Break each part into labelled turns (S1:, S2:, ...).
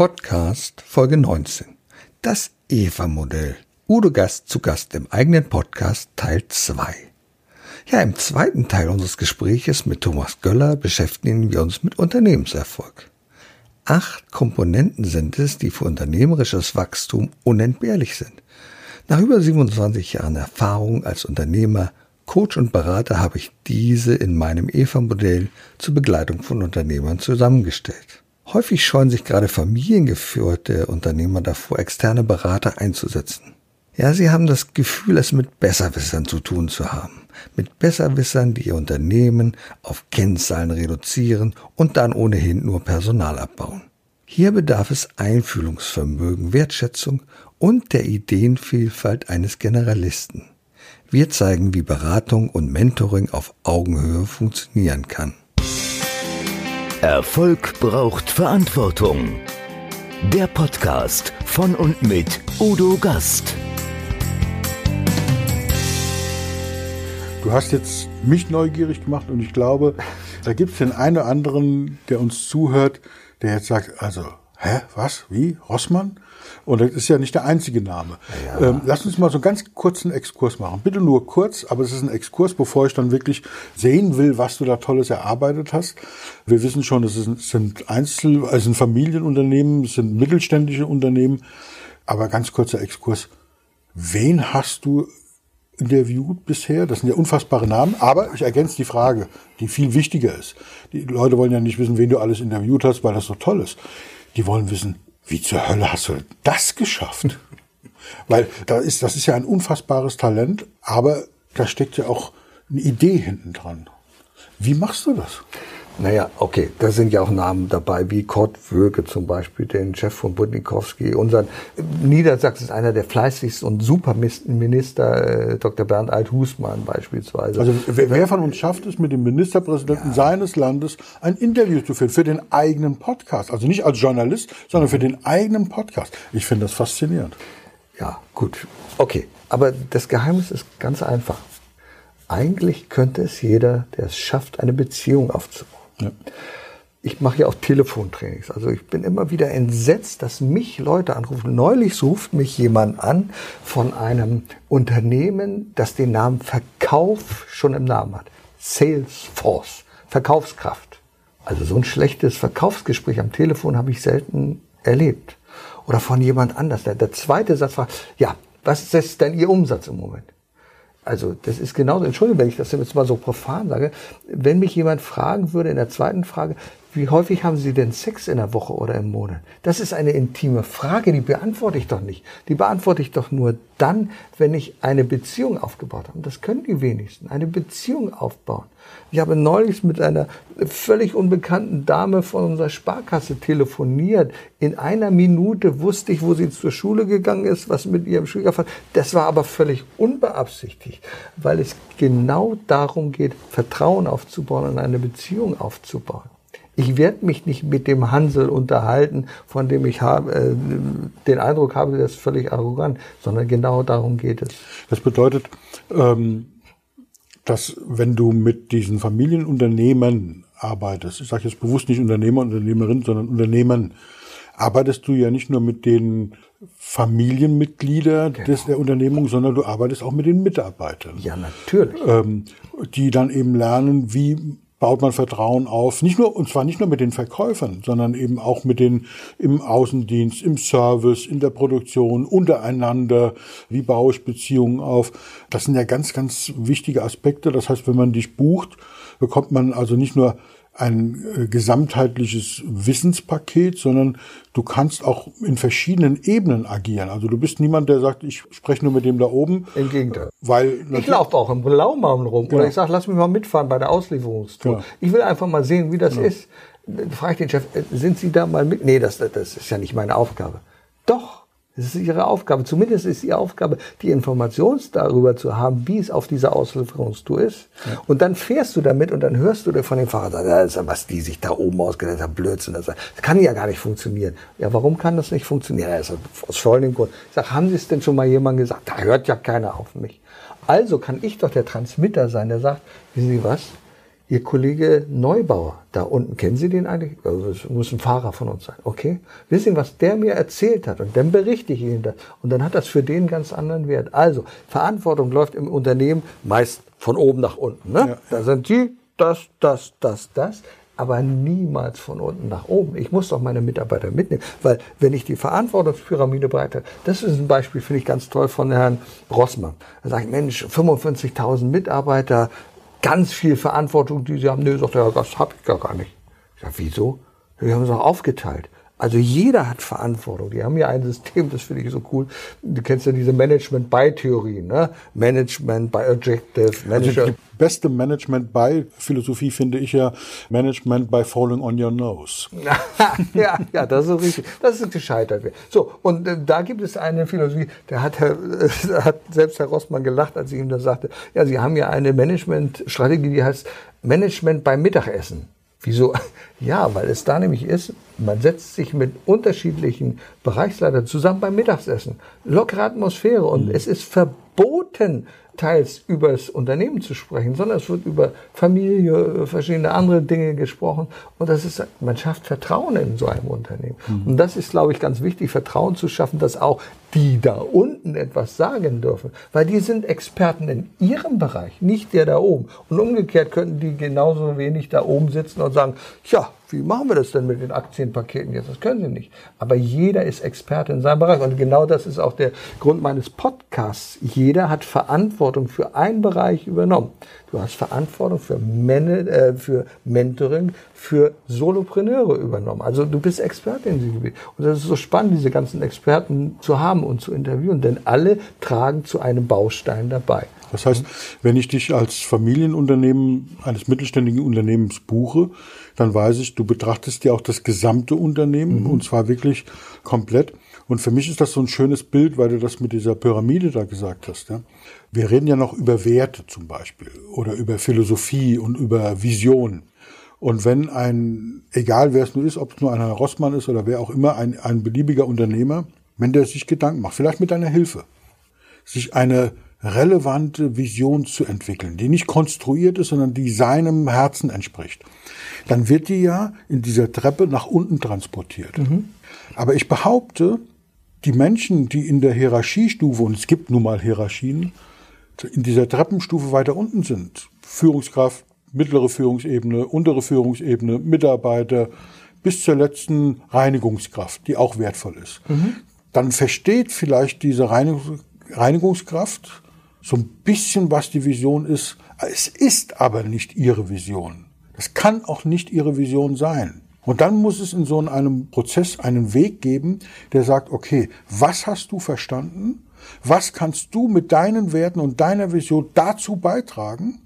S1: Podcast Folge 19. Das Eva-Modell. Udo Gast zu Gast im eigenen Podcast Teil 2. Ja, im zweiten Teil unseres Gespräches mit Thomas Göller beschäftigen wir uns mit Unternehmenserfolg. Acht Komponenten sind es, die für unternehmerisches Wachstum unentbehrlich sind. Nach über 27 Jahren Erfahrung als Unternehmer, Coach und Berater habe ich diese in meinem Eva-Modell zur Begleitung von Unternehmern zusammengestellt. Häufig scheuen sich gerade familiengeführte Unternehmer davor, externe Berater einzusetzen. Ja, sie haben das Gefühl, es mit Besserwissern zu tun zu haben. Mit Besserwissern, die ihr Unternehmen auf Kennzahlen reduzieren und dann ohnehin nur Personal abbauen. Hier bedarf es Einfühlungsvermögen, Wertschätzung und der Ideenvielfalt eines Generalisten. Wir zeigen, wie Beratung und Mentoring auf Augenhöhe funktionieren kann.
S2: Erfolg braucht Verantwortung. Der Podcast von und mit Udo Gast.
S3: Du hast jetzt mich neugierig gemacht und ich glaube, da gibt es den einen oder anderen, der uns zuhört, der jetzt sagt, also, hä, was, wie, Rossmann? Und das ist ja nicht der einzige Name. Ja. Ähm, lass uns mal so einen ganz kurzen Exkurs machen. Bitte nur kurz, aber es ist ein Exkurs, bevor ich dann wirklich sehen will, was du da Tolles erarbeitet hast. Wir wissen schon, es sind Einzel-, also sind Familienunternehmen, es sind mittelständische Unternehmen. Aber ganz kurzer Exkurs. Wen hast du interviewt bisher? Das sind ja unfassbare Namen. Aber ich ergänze die Frage, die viel wichtiger ist. Die Leute wollen ja nicht wissen, wen du alles interviewt hast, weil das so toll ist. Die wollen wissen, wie zur Hölle hast du das geschafft? Weil da ist, das ist ja ein unfassbares Talent, aber da steckt ja auch eine Idee hinten dran. Wie machst du das?
S1: Naja, okay, da sind ja auch Namen dabei, wie Kurt Wöge zum Beispiel, den Chef von Budnikowski. Unser Niedersachsen ist einer der fleißigsten und Superminister, äh, Dr. Bernd Alt-Husmann beispielsweise.
S3: Also wer, wer, von uns schafft es, mit dem Ministerpräsidenten ja. seines Landes ein Interview zu führen für den eigenen Podcast? Also nicht als Journalist, sondern für den eigenen Podcast. Ich finde das faszinierend.
S1: Ja, gut. Okay, aber das Geheimnis ist ganz einfach. Eigentlich könnte es jeder, der es schafft, eine Beziehung aufzubauen. Ja. Ich mache ja auch Telefontrainings. Also ich bin immer wieder entsetzt, dass mich Leute anrufen. Neulich ruft mich jemand an von einem Unternehmen, das den Namen Verkauf schon im Namen hat. Salesforce. Verkaufskraft. Also so ein schlechtes Verkaufsgespräch am Telefon habe ich selten erlebt. Oder von jemand anders. Der, der zweite Satz war, ja, was ist denn Ihr Umsatz im Moment? Also das ist genauso, Entschuldigung, wenn ich das jetzt mal so profan sage, wenn mich jemand fragen würde in der zweiten Frage, wie häufig haben Sie denn Sex in der Woche oder im Monat? Das ist eine intime Frage, die beantworte ich doch nicht. Die beantworte ich doch nur dann, wenn ich eine Beziehung aufgebaut habe. Das können die wenigsten. Eine Beziehung aufbauen. Ich habe neulich mit einer völlig unbekannten Dame von unserer Sparkasse telefoniert. In einer Minute wusste ich, wo sie zur Schule gegangen ist, was mit ihrem Schwiegervater. Das war aber völlig unbeabsichtigt, weil es genau darum geht, Vertrauen aufzubauen und eine Beziehung aufzubauen. Ich werde mich nicht mit dem Hansel unterhalten, von dem ich habe, äh, den Eindruck habe, der ist völlig arrogant, sondern genau darum geht es.
S3: Das bedeutet, ähm, dass wenn du mit diesen Familienunternehmen arbeitest, ich sage jetzt bewusst nicht Unternehmer, Unternehmerin, sondern Unternehmen, arbeitest du ja nicht nur mit den Familienmitgliedern genau. des, der Unternehmung, sondern du arbeitest auch mit den Mitarbeitern.
S1: Ja, natürlich.
S3: Ähm, die dann eben lernen, wie baut man Vertrauen auf, nicht nur, und zwar nicht nur mit den Verkäufern, sondern eben auch mit den im Außendienst, im Service, in der Produktion, untereinander, wie baue ich Beziehungen auf. Das sind ja ganz, ganz wichtige Aspekte. Das heißt, wenn man dich bucht, bekommt man also nicht nur ein äh, gesamtheitliches Wissenspaket, sondern du kannst auch in verschiedenen Ebenen agieren. Also du bist niemand, der sagt, ich spreche nur mit dem da oben.
S1: Im Gegenteil.
S3: Weil
S1: ich laufe auch im Blaumaum rum. Genau. Oder ich sage, lass mich mal mitfahren bei der Auslieferungstour. Genau. Ich will einfach mal sehen, wie das genau. ist. Frage ich den Chef, äh, sind Sie da mal mit? Nee, das, das ist ja nicht meine Aufgabe. Doch. Das ist ihre Aufgabe. Zumindest ist ihre Aufgabe, die Information darüber zu haben, wie es auf dieser Auslieferungstour ist. Ja. Und dann fährst du damit und dann hörst du dir von dem Fahrer sagen, was die sich da oben ausgedacht haben, Blödsinn. Das, kann ja gar nicht funktionieren. Ja, warum kann das nicht funktionieren? Ist aus folgendem Grund. Ich sage, haben Sie es denn schon mal jemandem gesagt? Da hört ja keiner auf mich. Also kann ich doch der Transmitter sein, der sagt, wissen Sie was? Ihr Kollege Neubauer, da unten, kennen Sie den eigentlich? Also das muss ein Fahrer von uns sein, okay? Wissen Sie, was der mir erzählt hat? Und dann berichte ich Ihnen das. Und dann hat das für den ganz anderen Wert. Also, Verantwortung läuft im Unternehmen meist von oben nach unten. Ne? Ja. Da sind Sie, das, das, das, das aber niemals von unten nach oben. Ich muss doch meine Mitarbeiter mitnehmen, weil wenn ich die Verantwortungspyramide breite, das ist ein Beispiel, finde ich ganz toll von Herrn Rossmann. Er sagt, Mensch, 55.000 Mitarbeiter, ganz viel Verantwortung, die sie haben. Nee, sagt er, das habe ich gar nicht. Ich sage, wieso? Wir haben es auch aufgeteilt. Also jeder hat Verantwortung. Die haben ja ein System, das finde ich so cool. Du kennst ja diese Management-by-Theorie, ne? Management by Objective,
S3: Manager. Also die beste Management-by-Philosophie finde ich ja Management by falling on your nose.
S1: ja, ja, das ist richtig. Das ist gescheitert. So, und äh, da gibt es eine Philosophie, der hat, Herr, äh, hat selbst Herr Rossmann gelacht, als ich ihm das sagte. Ja, Sie haben ja eine Management-Strategie, die heißt Management beim Mittagessen. Wieso? Ja, weil es da nämlich ist, man setzt sich mit unterschiedlichen Bereichsleitern zusammen beim Mittagessen. Lockere Atmosphäre und mhm. es ist verboten, teils über das Unternehmen zu sprechen, sondern es wird über Familie, verschiedene andere Dinge gesprochen. Und das ist, man schafft Vertrauen in so einem Unternehmen. Mhm. Und das ist, glaube ich, ganz wichtig, Vertrauen zu schaffen, dass auch die da unten etwas sagen dürfen. Weil die sind Experten in ihrem Bereich, nicht der da oben. Und umgekehrt könnten die genauso wenig da oben sitzen und sagen, ja, wie machen wir das denn mit den Aktienpaketen jetzt? Das können sie nicht. Aber jeder ist Experte in seinem Bereich. Und genau das ist auch der Grund meines Podcasts. Jeder hat Verantwortung für einen Bereich übernommen. Du hast Verantwortung für, Men äh, für Mentoring, für Solopreneure übernommen. Also du bist Experte in diesem Gebiet. Und das ist so spannend, diese ganzen Experten zu haben und zu interviewen, denn alle tragen zu einem Baustein dabei.
S3: Das heißt, wenn ich dich als Familienunternehmen eines mittelständigen Unternehmens buche, dann weiß ich, du betrachtest ja auch das gesamte Unternehmen mhm. und zwar wirklich komplett. Und für mich ist das so ein schönes Bild, weil du das mit dieser Pyramide da gesagt hast. Ja? Wir reden ja noch über Werte zum Beispiel oder über Philosophie und über Vision. Und wenn ein, egal wer es nur ist, ob es nur ein Herr Rossmann ist oder wer auch immer, ein, ein beliebiger Unternehmer, wenn der sich Gedanken macht, vielleicht mit deiner Hilfe, sich eine relevante Vision zu entwickeln, die nicht konstruiert ist, sondern die seinem Herzen entspricht, dann wird die ja in dieser Treppe nach unten transportiert. Mhm. Aber ich behaupte, die Menschen, die in der Hierarchiestufe, und es gibt nun mal Hierarchien, in dieser Treppenstufe weiter unten sind, Führungskraft, mittlere Führungsebene, untere Führungsebene, Mitarbeiter, bis zur letzten Reinigungskraft, die auch wertvoll ist, mhm. Dann versteht vielleicht diese Reinigungskraft so ein bisschen, was die Vision ist. Es ist aber nicht ihre Vision. Das kann auch nicht ihre Vision sein. Und dann muss es in so einem Prozess einen Weg geben, der sagt, okay, was hast du verstanden? Was kannst du mit deinen Werten und deiner Vision dazu beitragen?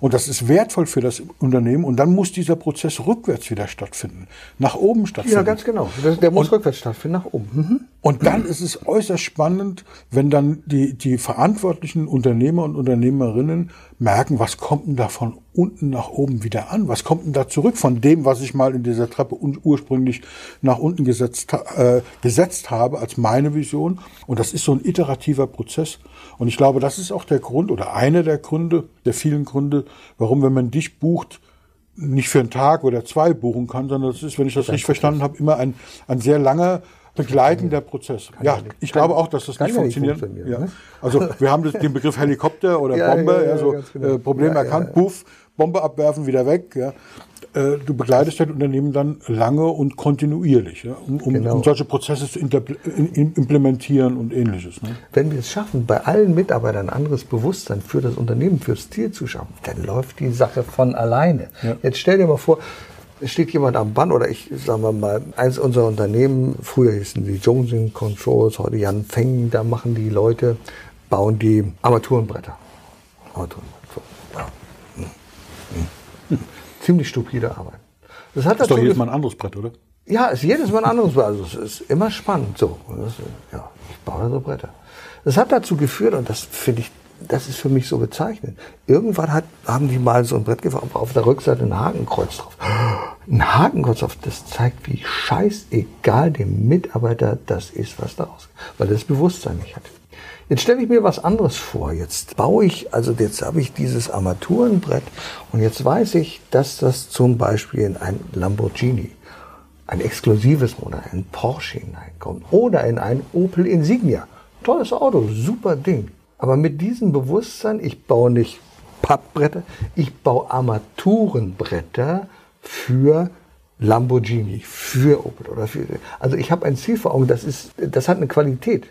S3: Und das ist wertvoll für das Unternehmen. Und dann muss dieser Prozess rückwärts wieder stattfinden, nach oben stattfinden.
S1: Ja, ganz genau. Der muss und, rückwärts stattfinden, nach oben. Mhm.
S3: Und dann ist es äußerst spannend, wenn dann die, die verantwortlichen Unternehmer und Unternehmerinnen merken, was kommt denn da von unten nach oben wieder an? Was kommt denn da zurück von dem, was ich mal in dieser Treppe ursprünglich nach unten gesetzt, äh, gesetzt habe als meine Vision? Und das ist so ein iterativer Prozess. Und ich glaube, das ist auch der Grund oder einer der Gründe, der vielen Gründe, warum, wenn man dich bucht, nicht für einen Tag oder zwei buchen kann, sondern das ist, wenn ich das richtig verstanden habe, immer ein, ein sehr langer begleitender Prozess. ja, ich glaube auch, dass das nicht funktioniert. Nicht ja. Ne? Also wir haben den Begriff Helikopter oder Bombe, ja, ja, so genau. äh, Problem erkannt, Puff, Bombe abwerfen, wieder weg. Ja. Äh, du begleitest dein Unternehmen dann lange und kontinuierlich, ja, um, um, genau. um solche Prozesse zu implementieren und ähnliches. Ne?
S1: Wenn wir es schaffen, bei allen Mitarbeitern ein anderes Bewusstsein für das Unternehmen, fürs Ziel zu schaffen, dann läuft die Sache von alleine. Ja. Jetzt stell dir mal vor, es steht jemand am Band oder ich, sagen wir mal, eins unserer Unternehmen, früher hießen die Jonesing Controls, heute Jan Feng, da machen die Leute, bauen die Armaturenbretter. Armaturenbretter. So, ja. hm. Hm. Hm ziemlich stupide Arbeit.
S3: Das hat ist doch jedes Mal ein anderes Brett, oder?
S1: Ja, ist jedes Mal ein anderes Brett. Also es ist immer spannend. So, das, ja, ich baue so Bretter. Das hat dazu geführt, und das finde ich, das ist für mich so bezeichnend. Irgendwann hat, haben die mal so ein Brett gefahren, auf der Rückseite ein Hakenkreuz drauf. Ein Hakenkreuz drauf, das zeigt, wie scheißegal dem Mitarbeiter das ist, was daraus, weil er das Bewusstsein nicht hat. Jetzt stelle ich mir was anderes vor. Jetzt baue ich, also jetzt habe ich dieses Armaturenbrett und jetzt weiß ich, dass das zum Beispiel in ein Lamborghini, ein exklusives Modell, ein Porsche hineinkommt oder in ein Opel Insignia. Tolles Auto, super Ding. Aber mit diesem Bewusstsein, ich baue nicht Pappbretter, ich baue Armaturenbretter für Lamborghini, für Opel oder für. Also ich habe ein Ziel vor Augen, das ist, das hat eine Qualität.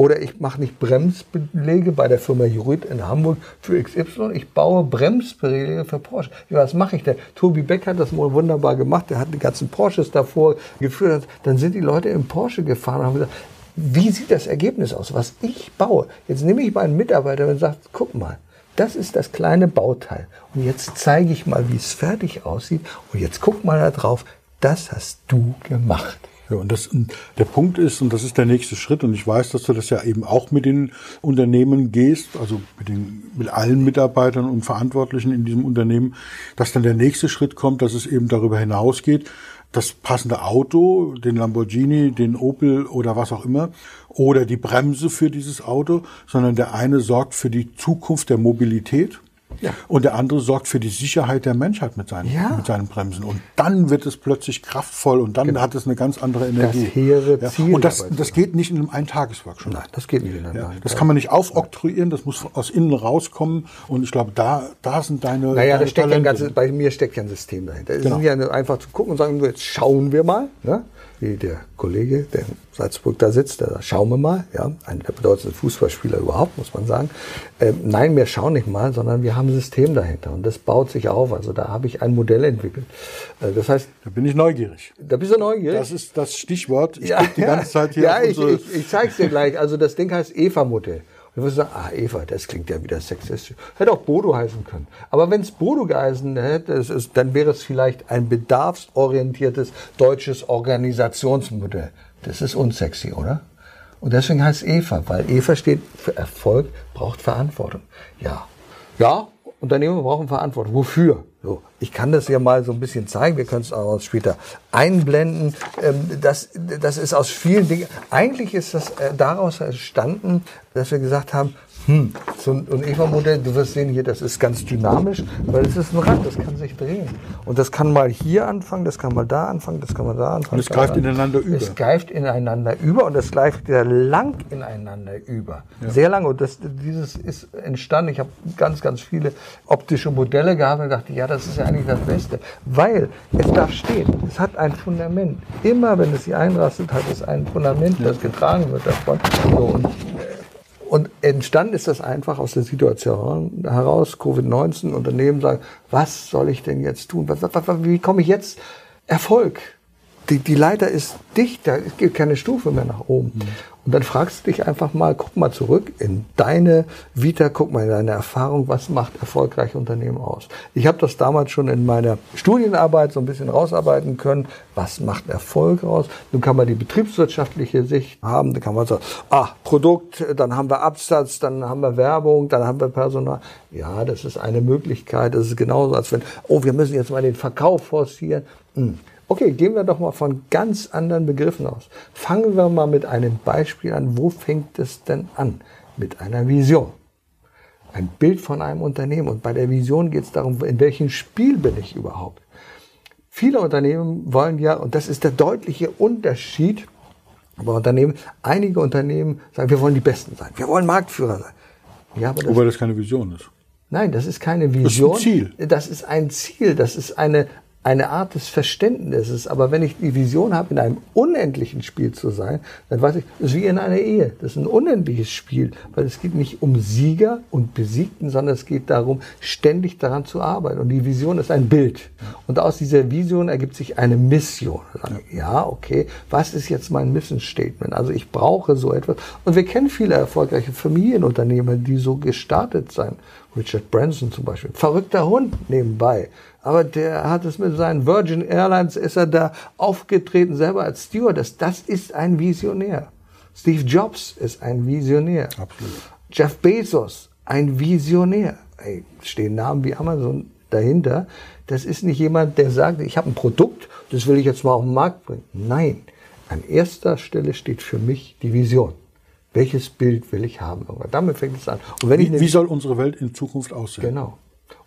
S1: Oder ich mache nicht Bremsbelege bei der Firma Jurid in Hamburg für XY, ich baue Bremsbelege für Porsche. Ja, was mache ich denn? Tobi Beck hat das wohl wunderbar gemacht, der hat die ganzen Porsches davor geführt. Dann sind die Leute im Porsche gefahren und haben gesagt, wie sieht das Ergebnis aus, was ich baue? Jetzt nehme ich meinen Mitarbeiter und sage, guck mal, das ist das kleine Bauteil. Und jetzt zeige ich mal, wie es fertig aussieht. Und jetzt guck mal da drauf, das hast du gemacht.
S3: Ja, und das, der Punkt ist, und das ist der nächste Schritt, und ich weiß, dass du das ja eben auch mit den Unternehmen gehst, also mit den, mit allen Mitarbeitern und Verantwortlichen in diesem Unternehmen, dass dann der nächste Schritt kommt, dass es eben darüber hinausgeht, das passende Auto, den Lamborghini, den Opel oder was auch immer, oder die Bremse für dieses Auto, sondern der eine sorgt für die Zukunft der Mobilität ja. Und der andere sorgt für die Sicherheit der Menschheit mit seinen, ja. mit seinen Bremsen. Und dann wird es plötzlich kraftvoll und dann genau. hat es eine ganz andere Energie.
S1: Das hehre Ziel.
S3: Ja. Und das, das geht nicht in einem Eintagesworkshop.
S1: Nein, das geht nicht in einem ja.
S3: Das kann man nicht aufoktroyieren, das muss aus innen rauskommen. Und ich glaube, da, da sind deine.
S1: Naja,
S3: deine
S1: da steckt ein ganzes, bei mir steckt ja ein System dahinter. Es genau. ist ja einfach zu gucken und sagen, jetzt schauen wir mal. Ne? Wie der Kollege, der in Salzburg da sitzt, da schauen wir mal, ja, einer der bedeutendsten Fußballspieler überhaupt, muss man sagen. Ähm, nein, wir schauen nicht mal, sondern wir haben ein System dahinter und das baut sich auf. Also da habe ich ein Modell entwickelt.
S3: Äh, das heißt, da bin ich neugierig.
S1: Da bist du neugierig.
S3: Das ist das Stichwort.
S1: Ich ja, die ganze Zeit hier. Ja, ich, ich, ich zeige es dir gleich. Also das Ding heißt Eva-Modell. Du wirst sagen, ah, Eva, das klingt ja wieder sexistisch. Hätte auch Bodo heißen können. Aber wenn es Bodo geheißen hätte, dann wäre es vielleicht ein bedarfsorientiertes deutsches Organisationsmodell. Das ist unsexy, oder? Und deswegen heißt Eva, weil Eva steht für Erfolg, braucht Verantwortung. Ja. Ja, Unternehmen brauchen Verantwortung. Wofür? So, ich kann das ja mal so ein bisschen zeigen. Wir können es auch später einblenden. Ähm, das, das ist aus vielen Dingen. Eigentlich ist das äh, daraus entstanden, dass wir gesagt haben, hm, so ein, ein Eva-Modell, du wirst sehen hier, das ist ganz dynamisch, weil es ist ein Rad, das kann sich drehen. Und das kann mal hier anfangen, das kann mal da anfangen, das kann mal da anfangen.
S3: Und es greift ineinander über.
S1: Es greift ineinander über und es greift sehr lang ineinander über. Ja. Sehr lang. Und das, dieses ist entstanden. Ich habe ganz, ganz viele optische Modelle gehabt und dachte, ja, das ist ja eigentlich das Beste. Weil es darf stehen. Es hat ein Fundament. Immer wenn es hier einrastet, hat es ein Fundament, das getragen wird davon. So, und, äh, und entstanden ist das einfach aus der Situation heraus, Covid-19, Unternehmen sagen, was soll ich denn jetzt tun? Was, was, wie komme ich jetzt Erfolg? Die, die Leiter ist dicht, da gibt keine Stufe mehr nach oben. Mhm. Und dann fragst du dich einfach mal, guck mal zurück in deine Vita, guck mal in deine Erfahrung, was macht erfolgreiche Unternehmen aus? Ich habe das damals schon in meiner Studienarbeit so ein bisschen rausarbeiten können. Was macht Erfolg aus? Nun kann man die betriebswirtschaftliche Sicht haben. Da kann man sagen, ah, Produkt, dann haben wir Absatz, dann haben wir Werbung, dann haben wir Personal. Ja, das ist eine Möglichkeit. Das ist genauso, als wenn, oh, wir müssen jetzt mal den Verkauf forcieren. Hm. Okay, gehen wir doch mal von ganz anderen Begriffen aus. Fangen wir mal mit einem Beispiel an. Wo fängt es denn an? Mit einer Vision. Ein Bild von einem Unternehmen. Und bei der Vision geht es darum, in welchem Spiel bin ich überhaupt? Viele Unternehmen wollen ja, und das ist der deutliche Unterschied bei Unternehmen, einige Unternehmen sagen, wir wollen die Besten sein. Wir wollen Marktführer sein.
S3: Ja, aber das Wobei das keine Vision ist.
S1: Nein, das ist keine Vision.
S3: Das ist ein Ziel.
S1: Das ist ein Ziel. Das ist eine, eine Art des Verständnisses. Aber wenn ich die Vision habe, in einem unendlichen Spiel zu sein, dann weiß ich, das ist wie in einer Ehe. Das ist ein unendliches Spiel, weil es geht nicht um Sieger und Besiegten, sondern es geht darum, ständig daran zu arbeiten. Und die Vision ist ein Bild. Und aus dieser Vision ergibt sich eine Mission. Ja, okay, was ist jetzt mein Mission Statement? Also ich brauche so etwas. Und wir kennen viele erfolgreiche Familienunternehmer, die so gestartet sind. Richard Branson zum Beispiel. Verrückter Hund nebenbei. Aber der hat es mit seinen Virgin Airlines, ist er da aufgetreten, selber als Stewardess. Das ist ein Visionär. Steve Jobs ist ein Visionär.
S3: Absolut.
S1: Jeff Bezos, ein Visionär. Ey, stehen Namen wie Amazon dahinter. Das ist nicht jemand, der sagt, ich habe ein Produkt, das will ich jetzt mal auf den Markt bringen. Nein, an erster Stelle steht für mich die Vision. Welches Bild will ich haben? Damit fängt es an.
S3: Und wenn wie, ich wie soll unsere Welt in Zukunft aussehen?
S1: Genau.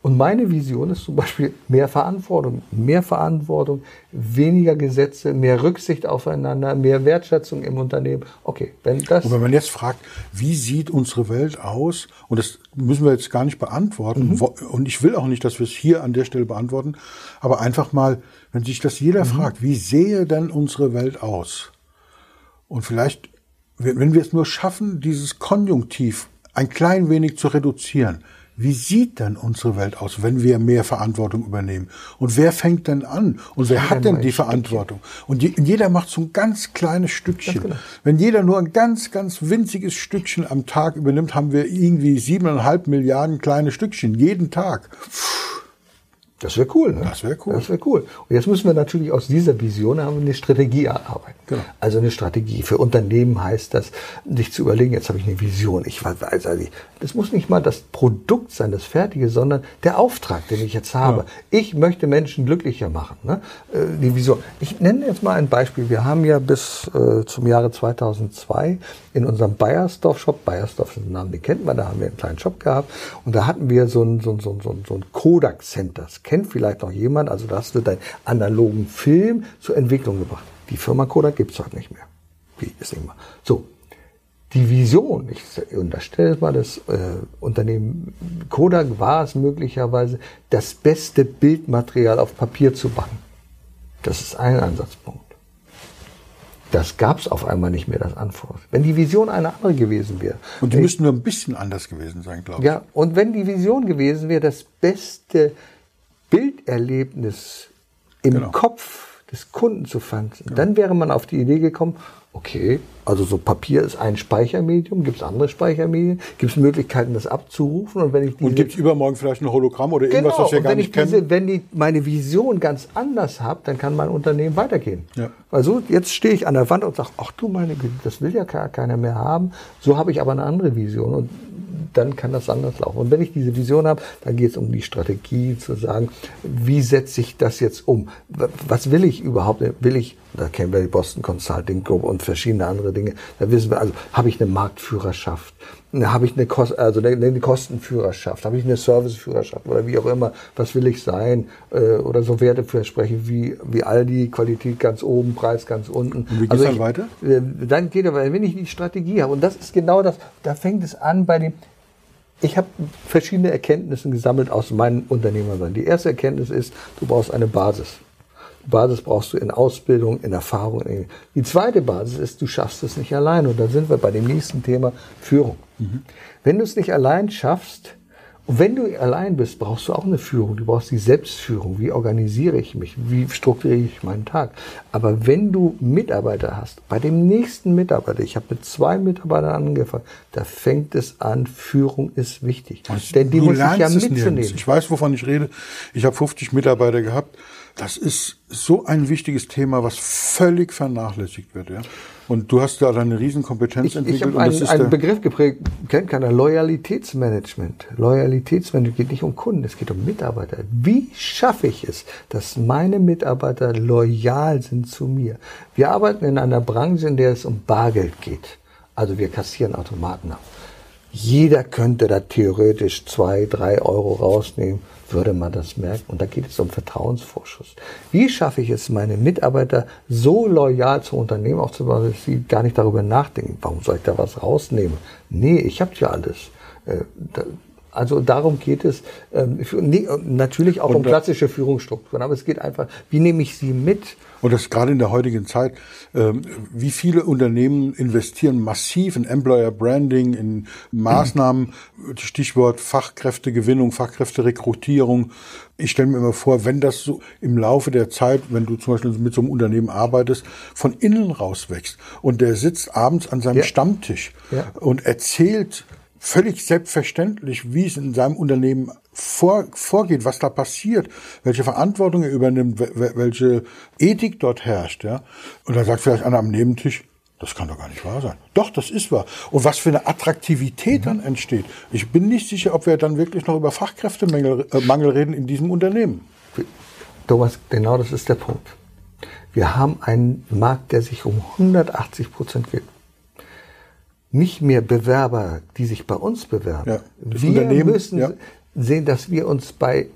S1: Und meine Vision ist zum Beispiel mehr Verantwortung, mehr Verantwortung, weniger Gesetze, mehr Rücksicht aufeinander, mehr Wertschätzung im Unternehmen. Okay,
S3: wenn das. Und wenn man jetzt fragt, wie sieht unsere Welt aus? Und das müssen wir jetzt gar nicht beantworten. Mhm. Und ich will auch nicht, dass wir es hier an der Stelle beantworten. Aber einfach mal, wenn sich das jeder mhm. fragt, wie sehe denn unsere Welt aus? Und vielleicht, wenn wir es nur schaffen, dieses Konjunktiv ein klein wenig zu reduzieren, wie sieht denn unsere Welt aus, wenn wir mehr Verantwortung übernehmen? Und wer fängt denn an? Und wer hat denn die Verantwortung? Und jeder macht so ein ganz kleines Stückchen. Genau. Wenn jeder nur ein ganz, ganz winziges Stückchen am Tag übernimmt, haben wir irgendwie siebeneinhalb Milliarden kleine Stückchen jeden Tag. Puh.
S1: Das wäre cool. Ne?
S3: Das wäre cool.
S1: Das wäre cool. Und jetzt müssen wir natürlich aus dieser Vision haben eine Strategie erarbeiten. Genau. Also eine Strategie. Für Unternehmen heißt das, sich zu überlegen, jetzt habe ich eine Vision. Ich weiß, also das muss nicht mal das Produkt sein, das Fertige, sondern der Auftrag, den ich jetzt habe. Ja. Ich möchte Menschen glücklicher machen. Ne? Äh, die Vision. Ich nenne jetzt mal ein Beispiel. Wir haben ja bis äh, zum Jahre 2002 in unserem Bayersdorf-Shop, Bayersdorf ist ein Name, den kennt man, da haben wir einen kleinen Shop gehabt und da hatten wir so ein, so ein, so ein, so ein Kodak-Center kennt vielleicht noch jemand. Also da hast du deinen analogen Film zur Entwicklung gebracht. Die Firma Kodak gibt es heute nicht mehr. Wie ist mehr. So, die Vision, ich unterstelle mal, das äh, Unternehmen Kodak war es möglicherweise, das beste Bildmaterial auf Papier zu bauen. Das ist ein Ansatzpunkt. Das gab es auf einmal nicht mehr, das Anforderung. Wenn die Vision eine andere gewesen wäre.
S3: Und die müssten nur ein bisschen anders gewesen sein, glaube ich.
S1: Ja, und wenn die Vision gewesen wäre, das beste Bilderlebnis im genau. Kopf des Kunden zu fangen, ja. dann wäre man auf die Idee gekommen, okay, also so Papier ist ein Speichermedium, gibt es andere Speichermedien, gibt es Möglichkeiten, das abzurufen und wenn ich
S3: diese, und gibt es übermorgen vielleicht ein Hologramm oder
S1: genau,
S3: irgendwas, was wir gar nicht
S1: diese, kennen? Wenn ich meine Vision ganz anders habe, dann kann mein Unternehmen weitergehen. Ja. Also jetzt stehe ich an der Wand und sage, ach du meine Güte, das will ja keiner mehr haben. So habe ich aber eine andere Vision und dann kann das anders laufen. Und wenn ich diese Vision habe, dann geht es um die Strategie zu sagen, wie setze ich das jetzt um? Was will ich überhaupt? Will ich, da kennen wir die Boston Consulting Group und verschiedene andere Dinge, da wissen wir, also habe ich eine Marktführerschaft? Habe ich eine, Kost, also eine Kostenführerschaft? Habe ich eine Serviceführerschaft? Oder wie auch immer? Was will ich sein? Äh, oder so Werteversprechen wie, wie Aldi, Qualität ganz oben, Preis ganz unten.
S3: Und wie geht also dann weiter?
S1: Äh, dann geht aber, wenn ich die Strategie habe, und das ist genau das, da fängt es an bei dem, ich habe verschiedene Erkenntnisse gesammelt aus meinem Unternehmersein. Die erste Erkenntnis ist, du brauchst eine Basis. Die Basis brauchst du in Ausbildung, in Erfahrung. Die zweite Basis ist, du schaffst es nicht allein. Und da sind wir bei dem nächsten Thema Führung. Mhm. Wenn du es nicht allein schaffst, und wenn du allein bist, brauchst du auch eine Führung. Du brauchst die Selbstführung. Wie organisiere ich mich? Wie strukturiere ich meinen Tag? Aber wenn du Mitarbeiter hast, bei dem nächsten Mitarbeiter, ich habe mit zwei Mitarbeitern angefangen, da fängt es an, Führung ist wichtig.
S3: Und Denn die muss ich ja mitzunehmen. Ich weiß, wovon ich rede. Ich habe 50 Mitarbeiter gehabt. Das ist so ein wichtiges Thema, was völlig vernachlässigt wird. Ja? Und du hast da eine Riesenkompetenz
S1: ich, entwickelt. Ich habe einen, einen Begriff geprägt, kennt keiner, Loyalitätsmanagement. Loyalitätsmanagement geht nicht um Kunden, es geht um Mitarbeiter. Wie schaffe ich es, dass meine Mitarbeiter loyal sind zu mir? Wir arbeiten in einer Branche, in der es um Bargeld geht. Also wir kassieren Automaten ab. Jeder könnte da theoretisch zwei, drei Euro rausnehmen würde man das merken. Und da geht es um Vertrauensvorschuss. Wie schaffe ich es, meine Mitarbeiter so loyal zum Unternehmen aufzubauen, dass sie gar nicht darüber nachdenken, warum soll ich da was rausnehmen? Nee, ich habe ja alles. Äh, also darum geht es ähm, natürlich auch um klassische Führungsstrukturen, aber es geht einfach, wie nehme ich sie mit?
S3: Und das gerade in der heutigen Zeit, ähm, wie viele Unternehmen investieren massiv in Employer Branding, in Maßnahmen, Stichwort Fachkräftegewinnung, Fachkräfterekrutierung. Ich stelle mir immer vor, wenn das so im Laufe der Zeit, wenn du zum Beispiel mit so einem Unternehmen arbeitest, von innen raus wächst und der sitzt abends an seinem ja. Stammtisch ja. und erzählt völlig selbstverständlich, wie es in seinem Unternehmen vor, vorgeht, was da passiert, welche Verantwortung er übernimmt, welche Ethik dort herrscht, ja. Und dann sagt vielleicht einer am Nebentisch, das kann doch gar nicht wahr sein. Doch, das ist wahr. Und was für eine Attraktivität mhm. dann entsteht. Ich bin nicht sicher, ob wir dann wirklich noch über Fachkräftemangel äh, Mangel reden in diesem Unternehmen.
S1: Thomas, genau das ist der Punkt. Wir haben einen Markt, der sich um 180 Prozent nicht mehr Bewerber, die sich bei uns bewerben.
S3: Ja,
S1: wir müssen
S3: ja.
S1: sehen, dass wir uns bei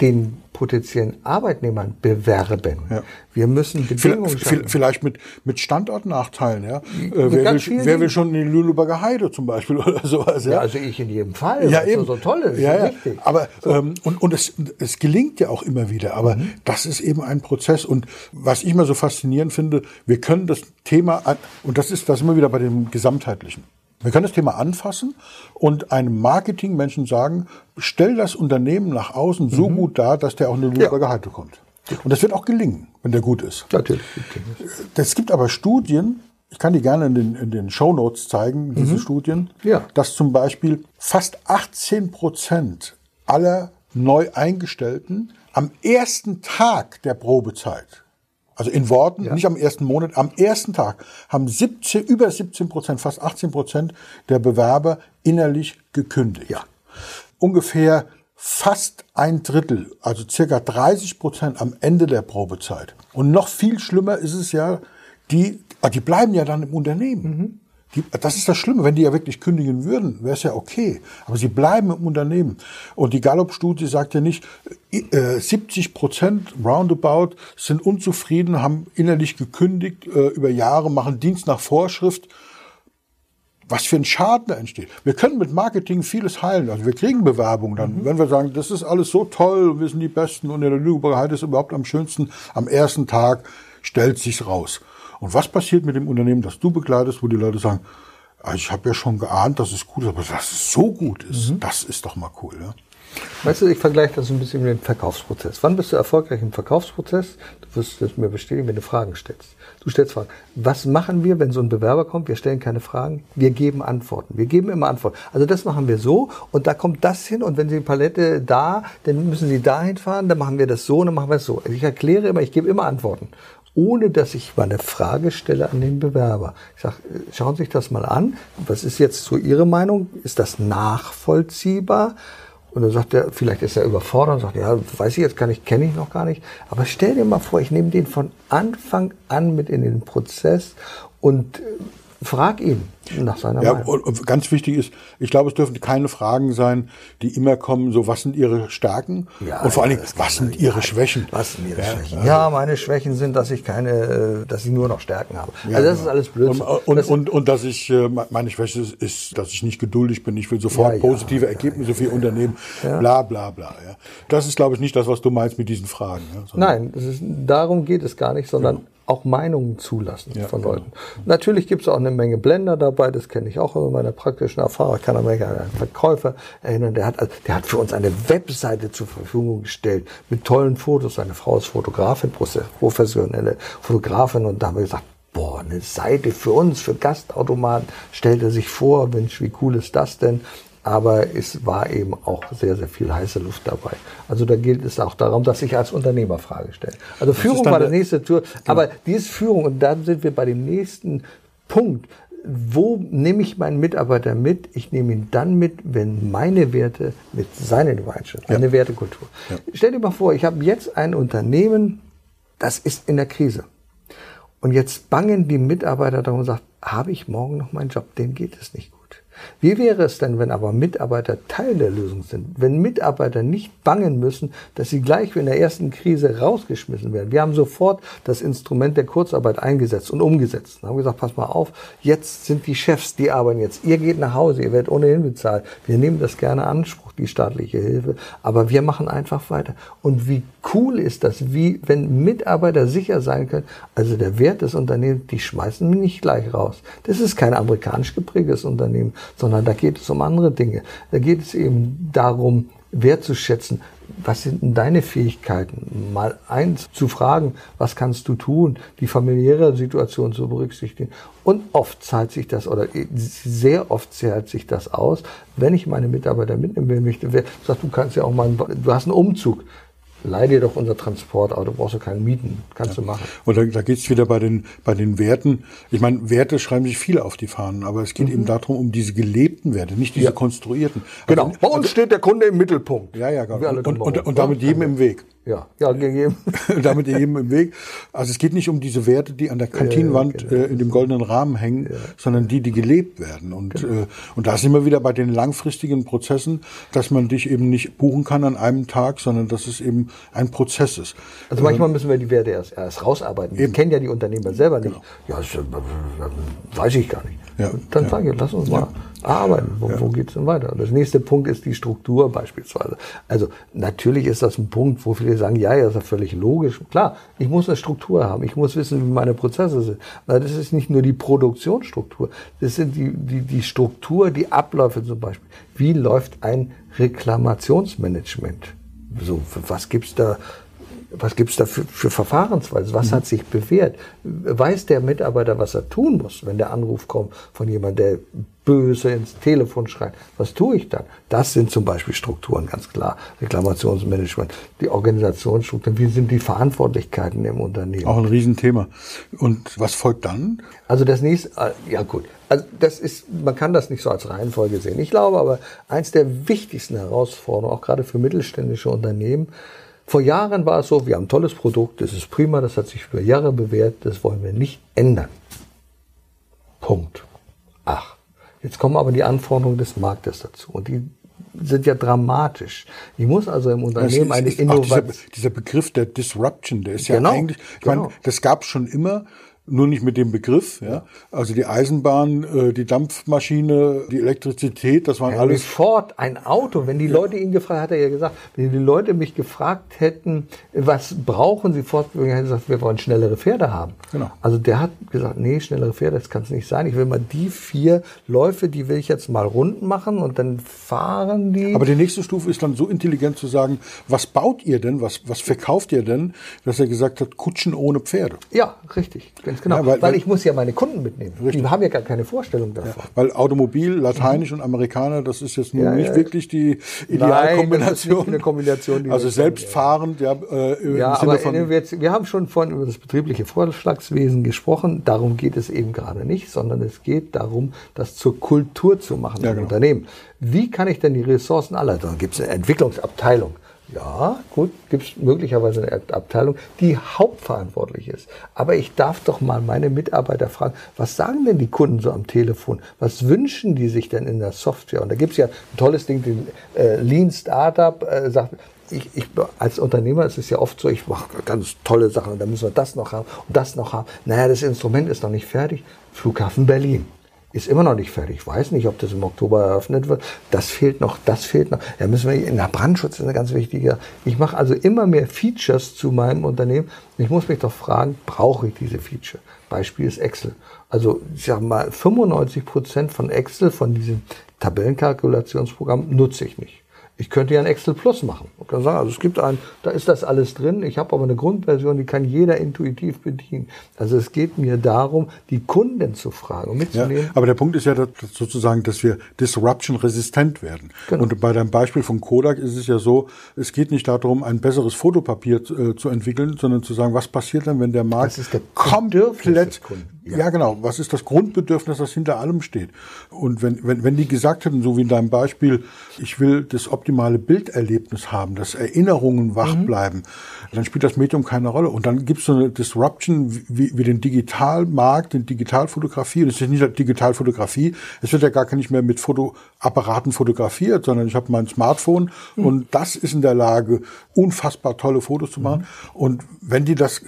S1: den potenziellen Arbeitnehmern bewerben.
S3: Ja.
S1: Wir müssen Bedingungen
S3: Vielleicht,
S1: schaffen.
S3: vielleicht mit, mit Standortnachteilen, ja. Äh, wer, will, wer will schon in die Lüneburger Heide zum Beispiel oder sowas,
S1: ja,
S3: ja.
S1: also ich in jedem Fall.
S3: Ja, eben.
S1: So toll ist.
S3: Ja, ja.
S1: Richtig.
S3: Aber ähm, und, und es, es gelingt ja auch immer wieder. Aber
S1: Mhm.
S3: das ist eben ein Prozess. Und was ich mal so faszinierend finde, wir können das Thema an, und das ist das immer wieder bei dem Gesamtheitlichen. Wir können das Thema anfassen und einem Marketingmenschen sagen, stell das Unternehmen nach außen so
S1: Mhm.
S3: gut dar, dass der auch in die Lüneburger Heide kommt. Und das wird auch gelingen, wenn der gut ist.
S1: Natürlich.
S3: Es gibt aber Studien, ich kann die gerne in den, in den Shownotes zeigen, diese Studien,
S1: Ja.
S3: dass zum Beispiel fast 18 Prozent aller neu Eingestellten am ersten Tag der Probezeit, also in Worten, nicht am ersten Monat, am ersten Tag haben 17, über 17 Prozent, fast 18 Prozent der Bewerber innerlich gekündigt.
S1: Ja.
S3: Ungefähr fast ein Drittel, also circa 30 Prozent am Ende der Probezeit. Und noch viel schlimmer ist es ja, die, ah, die bleiben ja dann im Unternehmen. Die, das ist das Schlimme. Wenn die ja wirklich kündigen würden, wäre es ja okay. Aber sie bleiben im Unternehmen. Und die Gallup-Studie sagt ja nicht, äh, 70 Prozent roundabout sind unzufrieden, haben innerlich gekündigt äh, über Jahre, machen Dienst nach Vorschrift was für ein Schaden da entsteht. Wir können mit Marketing vieles heilen. Also wir kriegen Bewerbungen dann. Wenn wir sagen, das ist alles so toll, wir sind die Besten und in der Lüneburger Heide ist überhaupt am schönsten, am ersten Tag stellt sich's raus. Und was passiert mit dem Unternehmen, das du begleitest, wo die Leute sagen, ah, ich habe ja schon geahnt, dass es gut ist, aber dass es so gut ist, das ist doch mal cool. Ja?
S1: Weißt du, ich vergleiche das ein bisschen mit dem Verkaufsprozess. Wann bist du erfolgreich im Verkaufsprozess? Du wirst es mir bestätigen, wenn du Fragen stellst. Du stellst Fragen. Was machen wir, wenn so ein Bewerber kommt? Wir stellen keine Fragen. Wir geben Antworten. Wir geben immer Antworten. Also das machen wir so und da kommt das hin und wenn Sie die Palette da, dann müssen Sie dahin fahren, dann machen wir das so und dann machen wir es so. Ich erkläre immer, ich gebe immer Antworten. Ohne dass ich mal eine Frage stelle an den Bewerber. Ich sage, schauen Sie sich das mal an. Was ist jetzt so Ihre Meinung? Ist das nachvollziehbar? Und dann sagt er, vielleicht ist er überfordert und sagt, ja, weiß ich jetzt gar nicht, kenne ich noch gar nicht. Aber stell dir mal vor, ich nehme den von Anfang an mit in den Prozess und äh, frag ihn nach seiner
S3: Ja,
S1: Meinung.
S3: und, ganz wichtig ist, ich glaube, es dürfen keine Fragen sein, die immer kommen, so was sind Ihre Stärken
S1: Ja,
S3: und vor allen
S1: ja,
S3: Dingen, was sind Ihre Schwächen?
S1: Was sind Ihre
S3: Ja,
S1: Schwächen? Ja, meine Schwächen sind, dass ich keine, äh, dass ich nur noch Stärken habe. also das ist alles Blödsinn.
S3: Und, und,
S1: Das-
S3: und, und dass ich, äh, meine Schwäche ist, ist, dass ich nicht geduldig bin. Ich will sofort
S1: Ja, ja,
S3: positive Ergebnisse für Unternehmen. Bla, bla, bla. Ja. Das ist, glaube ich, nicht das, was du meinst mit diesen Fragen. Ja,
S1: Nein, das ist, darum geht es gar nicht, sondern auch Meinungen zulassen von
S3: genau.
S1: Leuten. Natürlich gibt es auch eine Menge Blender dabei, das kenne ich auch aus meiner praktischen Erfahrung. Ich kann mich an einen Verkäufer erinnern, der hat, also, der hat für uns eine Webseite zur Verfügung gestellt mit tollen Fotos. Seine Frau ist Fotografin, professionelle Fotografin und da haben wir gesagt, boah, eine Seite für uns, für Gastautomaten, stellt er sich vor, Mensch, wie cool ist das denn? Aber es war eben auch sehr, sehr viel heiße Luft dabei. Also da gilt es auch darum, dass ich als Unternehmer Frage stelle. Also Führung
S3: dann
S1: war der nächste Tour. Aber diese Führung, und dann sind wir bei dem nächsten Punkt. Wo nehme ich meinen Mitarbeiter mit? Ich nehme ihn dann mit, wenn meine Werte mit seinen übereinstimmen. Eine Wertekultur. Stell dir mal vor, ich habe jetzt ein Unternehmen, das ist in der Krise. Und jetzt bangen die Mitarbeiter darum und sagen, habe ich morgen noch meinen Job? Dem geht es nicht. Wie wäre es denn, wenn aber Mitarbeiter Teil der Lösung sind? Wenn Mitarbeiter nicht bangen müssen, dass sie gleich in der ersten Krise rausgeschmissen werden. Wir haben sofort das Instrument der Kurzarbeit eingesetzt und umgesetzt. Wir haben gesagt, pass mal auf, jetzt sind die Chefs, die arbeiten jetzt. Ihr geht nach Hause, ihr werdet ohnehin bezahlt. Wir nehmen das gerne Anspruch, die staatliche Hilfe. Aber wir machen einfach weiter. Und wie cool ist das, wie, wenn Mitarbeiter sicher sein können, also der Wert des Unternehmens, die schmeißen mich nicht gleich raus. Das ist kein amerikanisch geprägtes Unternehmen, sondern da geht es um andere Dinge. Da geht es eben darum, wertzuschätzen, was sind denn deine Fähigkeiten? Mal eins zu fragen, was kannst du tun, die familiäre Situation zu berücksichtigen. Und oft zahlt sich das, oder sehr oft zahlt sich das aus, wenn ich meine Mitarbeiter mitnehmen will, möchte, wer sagt, du kannst ja auch mal, du hast einen Umzug. Leih dir doch unser Transportauto, brauchst du keinen mieten, kannst du machen.
S3: Und da, da geht es wieder bei den, bei den Werten. Ich meine, Werte schreiben sich viele auf die Fahnen, aber es geht eben darum, um diese gelebten Werte, nicht diese
S1: Ja.
S3: konstruierten.
S1: Genau.
S3: Also,
S1: Bei uns steht der Kunde im Mittelpunkt.
S3: ja, ja, genau. Und, und,
S1: drauf,
S3: und damit jedem im Weg.
S1: Ja, ja, gegeben.
S3: damit eben im Weg. Also es geht nicht um diese Werte, die an der Kantinenwand ja, ja, genau. äh, in dem goldenen Rahmen hängen, ja. sondern die, die gelebt werden. Und, genau. äh, und da sind wir wieder bei den langfristigen Prozessen, dass man dich eben nicht buchen kann an einem Tag, sondern dass es eben ein Prozess ist.
S1: Also manchmal ähm, müssen wir die Werte erst, erst rausarbeiten. Wir kennen ja die Unternehmer selber nicht. Genau. Ja, das, äh, weiß ich gar nicht. Ja, dann sage ich, lass uns mal arbeiten. Wo, ja. wo geht's denn weiter? Das nächste Punkt ist die Struktur beispielsweise. Also natürlich ist das ein Punkt, wo viele sagen, ja, ja, ist ja völlig logisch. Klar, ich muss eine Struktur haben. Ich muss wissen, wie meine Prozesse sind. Aber das ist nicht nur die Produktionsstruktur. Das sind die, die, die Struktur, die Abläufe zum Beispiel. Wie läuft ein Reklamationsmanagement? So, was gibt's da was gibt's da für, für Verfahrensweise? Was mhm. hat sich bewährt? Weiß der Mitarbeiter, was er tun muss, wenn der Anruf kommt von jemandem, der böse ins Telefon schreit? Was tue ich dann? Das sind zum Beispiel Strukturen, ganz klar. Reklamationsmanagement, die Organisationsstrukturen, wie sind die Verantwortlichkeiten im Unternehmen?
S3: Auch ein Riesenthema. Und was folgt dann?
S1: Also das nächste, äh, ja gut. Also das ist, man kann das nicht so als Reihenfolge sehen. Ich glaube aber, eins der wichtigsten Herausforderungen, auch gerade für mittelständische Unternehmen, vor Jahren war es so, wir haben ein tolles Produkt, das ist prima, das hat sich über Jahre bewährt, das wollen wir nicht ändern. Punkt. Ach, jetzt kommen aber die Anforderungen des Marktes dazu und die sind ja dramatisch. Ich muss also im Unternehmen eine Innovation.
S3: Dieser, dieser, Begriff der Disruption, der ist ja genau, eigentlich, ich genau. meine, das gab es schon immer nur nicht mit dem Begriff. Ja? Also die Eisenbahn, äh, die Dampfmaschine, die Elektrizität, das waren
S1: ja,
S3: alles.
S1: Ford, ein Auto. Wenn die Leute ihn gefragt, hat er ja gesagt, wenn die Leute mich gefragt hätten, was brauchen sie Fortbildung, hätte gesagt, wir wollen schnellere Pferde haben. Genau. Also der hat gesagt, nee, schnellere Pferde, das kann es nicht sein. Ich will mal die vier Läufe, die will ich jetzt mal rund machen und dann fahren die.
S3: Aber die nächste Stufe ist dann so intelligent zu sagen, was baut ihr denn, was, was verkauft ihr denn, dass er gesagt hat, Kutschen ohne Pferde.
S1: Ja, richtig. Ganz genau. Ja, weil, weil, ich muss ja meine Kunden mitnehmen. Richtig. Die haben ja gar keine Vorstellung davon. Ja,
S3: weil Automobil, Lateinisch mhm. und Amerikaner, das ist jetzt nun nicht wirklich die Idealkombination.
S1: eine Kombination
S3: also selbstfahrend, ja.
S1: Äh, ja, aber jetzt, wir haben schon vorhin über das betriebliche Vorschlagswesen gesprochen. Darum geht es eben gerade nicht, sondern es geht darum, das zur Kultur zu machen im genau. Unternehmen. Wie kann ich denn die Ressourcen aller, da gibt es eine Entwicklungsabteilung, ja, gut, gibt es möglicherweise eine Abteilung, die hauptverantwortlich ist. Aber ich darf doch mal meine Mitarbeiter fragen, was sagen denn die Kunden so am Telefon? Was wünschen die sich denn in der Software? Und da gibt es ja ein tolles Ding, den äh, Lean Startup äh, sagt, ich, ich, als Unternehmer ist es ja oft so, ich mache ganz tolle Sachen und dann müssen wir das noch haben und das noch haben. Naja, das Instrument ist noch nicht fertig. Flughafen Berlin ist immer noch nicht fertig. Ich weiß nicht, ob das im Oktober eröffnet wird. Das fehlt noch, das fehlt noch. Da müssen wir, in der Brandschutz ist eine ganz wichtige. Ich mache also immer mehr Features zu meinem Unternehmen. Ich muss mich doch fragen, brauche ich diese Feature? Beispiel ist Excel. Also, ich sage mal, 95 Prozent von Excel, von diesem Tabellenkalkulationsprogramm, nutze ich nicht. Ich könnte ja ein Excel Plus machen. Ich kann sagen, also es gibt ein, da ist das alles drin. Ich habe aber eine Grundversion, die kann jeder intuitiv bedienen. Also es geht mir darum, die Kunden zu fragen und mitzunehmen.
S3: Ja, aber der Punkt ist ja dass sozusagen, dass wir disruption resistent werden. Genau. Und bei deinem Beispiel von Kodak ist es ja so, es geht nicht darum, ein besseres Fotopapier äh, zu entwickeln, sondern zu sagen, was passiert dann, wenn der Markt
S1: der komplett
S3: ja. ja. genau. Was ist das Grundbedürfnis, das hinter allem steht? Und wenn, wenn, wenn die gesagt hätten, so wie in deinem Beispiel, ich will das optimale Bilderlebnis haben, dass Erinnerungen wach mhm. bleiben, dann spielt das Medium keine Rolle. Und dann gibt es so eine Disruption wie, wie den Digitalmarkt, den Digitalfotografie. Und es ist nicht Digitalfotografie, es wird ja gar nicht mehr mit Fotoapparaten fotografiert, sondern ich habe mein Smartphone mhm. und das ist in der Lage, unfassbar tolle Fotos zu machen. Mhm. Und wenn die das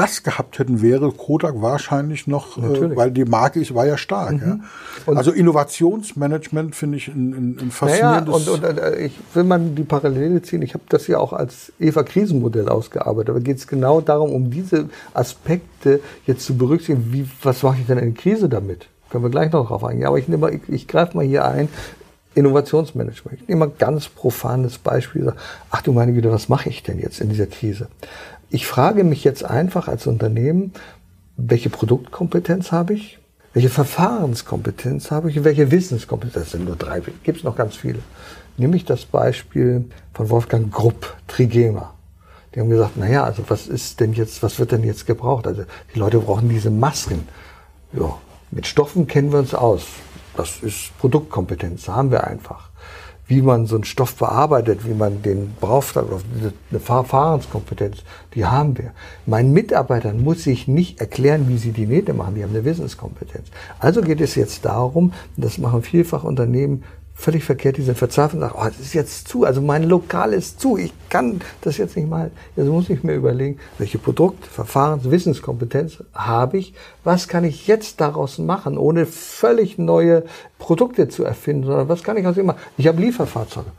S3: das gehabt hätten, wäre Kodak wahrscheinlich noch, äh, weil die Marke ist, war ja stark. Mhm. Ja. Also Innovationsmanagement finde ich ein, ein, ein faszinierendes.
S1: Naja, und, und äh, ich will man die Parallele ziehen. Ich habe das ja auch als Eva-Krisenmodell ausgearbeitet. Aber geht es genau darum, um diese Aspekte jetzt zu berücksichtigen. Wie, was mache ich denn in der Krise damit? Können wir gleich noch drauf eingehen. Aber ich, nehme, ich, ich greife mal hier ein. Innovationsmanagement. Ich nehme mal ein ganz profanes Beispiel. Ach du meine Güte, was mache ich denn jetzt in dieser Krise? Ich frage mich jetzt einfach als Unternehmen, welche Produktkompetenz habe ich? Welche Verfahrenskompetenz habe ich welche Wissenskompetenz? Das sind nur drei, gibt es noch ganz viele. Nehme ich das Beispiel von Wolfgang Grupp, Trigema. Die haben gesagt, naja, also was ist denn jetzt, was wird denn jetzt gebraucht? Also die Leute brauchen diese Masken. Ja, mit Stoffen kennen wir uns aus. Das ist Produktkompetenz, haben wir einfach. Wie man so einen Stoff bearbeitet, wie man den beauftragt, eine Verfahrenskompetenz, die haben wir. Meinen Mitarbeitern muss ich nicht erklären, wie sie die Nähte machen, die haben eine Wissenskompetenz. Also geht es jetzt darum, das machen vielfach Unternehmen, völlig verkehrt, die sind verzweifelt und sagen, oh, es ist jetzt zu, also mein Lokal ist zu, ich kann das jetzt nicht mal. Jetzt muss ich mir überlegen, welche Produkt, Verfahrens-, Wissenskompetenz habe ich, was kann ich jetzt daraus machen, ohne völlig neue Produkte zu erfinden, sondern was kann ich aus dem machen? Ich habe Lieferfahrzeuge.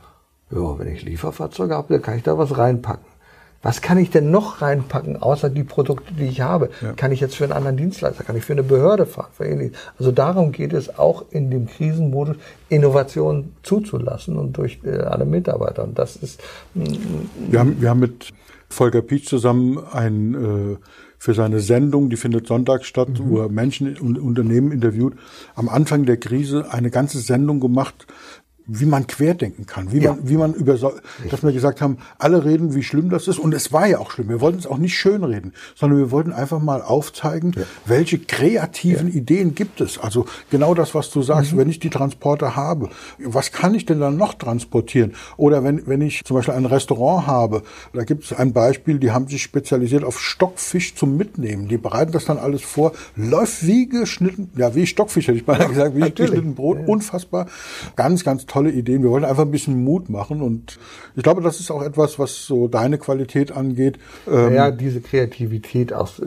S1: Ja, wenn ich Lieferfahrzeuge habe, dann kann ich da was reinpacken. Was kann ich denn noch reinpacken, außer die Produkte, die ich habe? Ja. Kann ich jetzt für einen anderen Dienstleister, kann ich für eine Behörde fahren? Also darum geht es auch in dem Krisenmodus, Innovation zuzulassen und durch äh, alle Mitarbeiter. Und das ist.
S3: Mm, wir haben, wir haben mit Volker Pietsch zusammen ein äh, für seine Sendung, die findet Sonntag statt, mhm. wo er Menschen und Unternehmen interviewt, am Anfang der Krise eine ganze Sendung gemacht wie man querdenken kann, wie ja. man, wie man über, so, dass wir gesagt haben, alle reden, wie schlimm das ist. Und es war ja auch schlimm. Wir wollten es auch nicht schönreden, sondern wir wollten einfach mal aufzeigen, ja. welche kreativen ja. Ideen gibt es. Also genau das, was du sagst, mhm. wenn ich die Transporter habe, was kann ich denn dann noch transportieren? Oder wenn, wenn ich zum Beispiel ein Restaurant habe, da gibt es ein Beispiel, die haben sich spezialisiert auf Stockfisch zum Mitnehmen. Die bereiten das dann alles vor, läuft wie geschnitten, ja, wie Stockfisch hätte ich mal gesagt, wie geschnitten Brot, unfassbar. Ganz, ganz tolle Ideen. Wir wollen einfach ein bisschen Mut machen und ich glaube, das ist auch etwas, was so deine Qualität angeht.
S1: Ähm ja, diese Kreativität aus,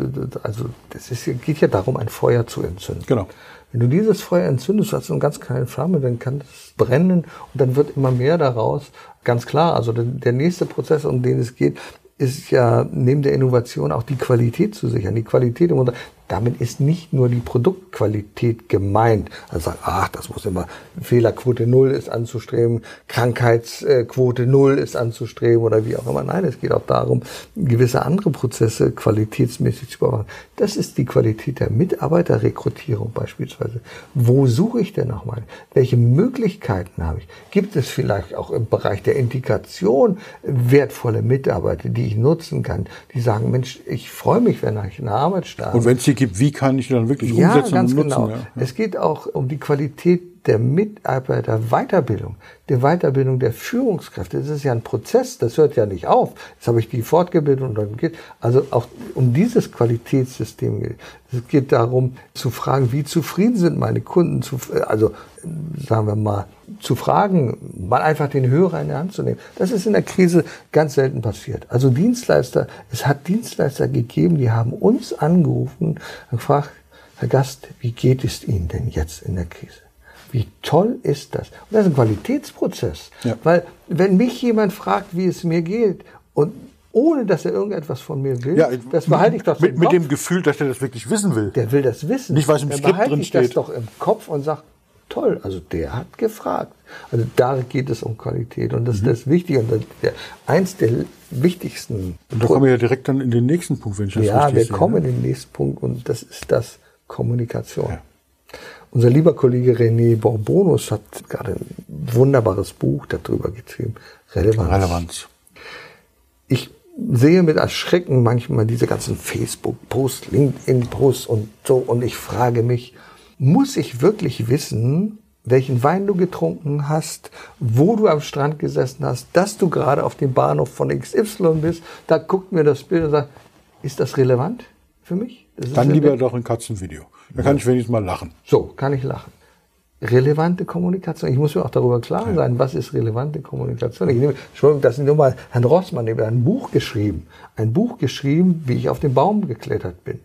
S1: also das ist, geht ja darum, ein Feuer zu entzünden.
S3: Genau.
S1: Wenn du dieses Feuer entzündest, hast du eine ganz kleine Flamme, dann kann es brennen und dann wird immer mehr daraus. Ganz klar, also der nächste Prozess, um den es geht, ist ja neben der Innovation auch die Qualität zu sichern. Die Qualität im Unternehmen. Damit ist nicht nur die Produktqualität gemeint. Also ach, das muss immer Fehlerquote null ist anzustreben, Krankheitsquote null ist anzustreben oder wie auch immer. Nein, es geht auch darum, gewisse andere Prozesse qualitätsmäßig zu überwachen. Das ist die Qualität der Mitarbeiterrekrutierung beispielsweise. Wo suche ich denn nochmal? Welche Möglichkeiten habe ich? Gibt es vielleicht auch im Bereich der Integration wertvolle Mitarbeiter, die ich nutzen kann, die sagen, Mensch, ich freue mich, wenn ich eine Arbeit starte.
S3: Und wenn es gibt, wie kann ich dann wirklich
S1: ja,
S3: umsetzen
S1: ganz
S3: und nutzen?
S1: Genau. Ja. Es geht auch um die Qualität der Mitarbeiterweiterbildung, der Weiterbildung der Führungskräfte. Das ist ja ein Prozess, das hört ja nicht auf. Jetzt habe ich die fortgebildet und dann geht, also auch um dieses Qualitätssystem geht. Es geht darum zu fragen, wie zufrieden sind meine Kunden, zu, also sagen wir mal, zu fragen, mal einfach den Hörer in der Hand zu nehmen. Das ist in der Krise ganz selten passiert. Also Dienstleister, es hat Dienstleister gegeben, die haben uns angerufen und gefragt, Herr Gast, wie geht es Ihnen denn jetzt in der Krise? Wie toll ist das? Und das ist ein Qualitätsprozess. Ja. Weil wenn mich jemand fragt, wie es mir geht und ohne dass er irgendetwas von mir will, ja, das behalte ich doch
S3: mit, mit dem Gefühl, dass er das wirklich wissen will.
S1: Der will das wissen.
S3: Nicht, was im Dann Skript drin steht.
S1: ich das doch im Kopf und sage, toll, also der hat gefragt. Also da geht es um Qualität und das mhm. ist das Wichtige und das, der, eins der wichtigsten.
S3: Und da kommen wir ja direkt dann in den nächsten Punkt, wenn ich das
S1: Ja, wir kommen ne? in den nächsten Punkt und das ist das Kommunikation. Ja. Unser lieber Kollege René Borbonus hat gerade ein wunderbares Buch darüber geschrieben.
S3: Relevanz. Relevanz.
S1: Ich sehe mit Erschrecken manchmal diese ganzen Facebook-Posts, LinkedIn-Posts und so und ich frage mich, muss ich wirklich wissen, welchen Wein du getrunken hast, wo du am Strand gesessen hast, dass du gerade auf dem Bahnhof von XY bist, da guckt mir das Bild und sagt, ist das relevant für mich?
S3: Dann lieber doch ein Katzenvideo. Da kann ich wenigstens mal lachen.
S1: So, kann ich lachen. Relevante Kommunikation. Ich muss mir auch darüber klar sein, was ist relevante Kommunikation. Ich nehme, Entschuldigung, das ist nur mal Herrn Rossmann, der hat ein Buch geschrieben. Ein Buch geschrieben, wie ich auf den Baum geklettert bin.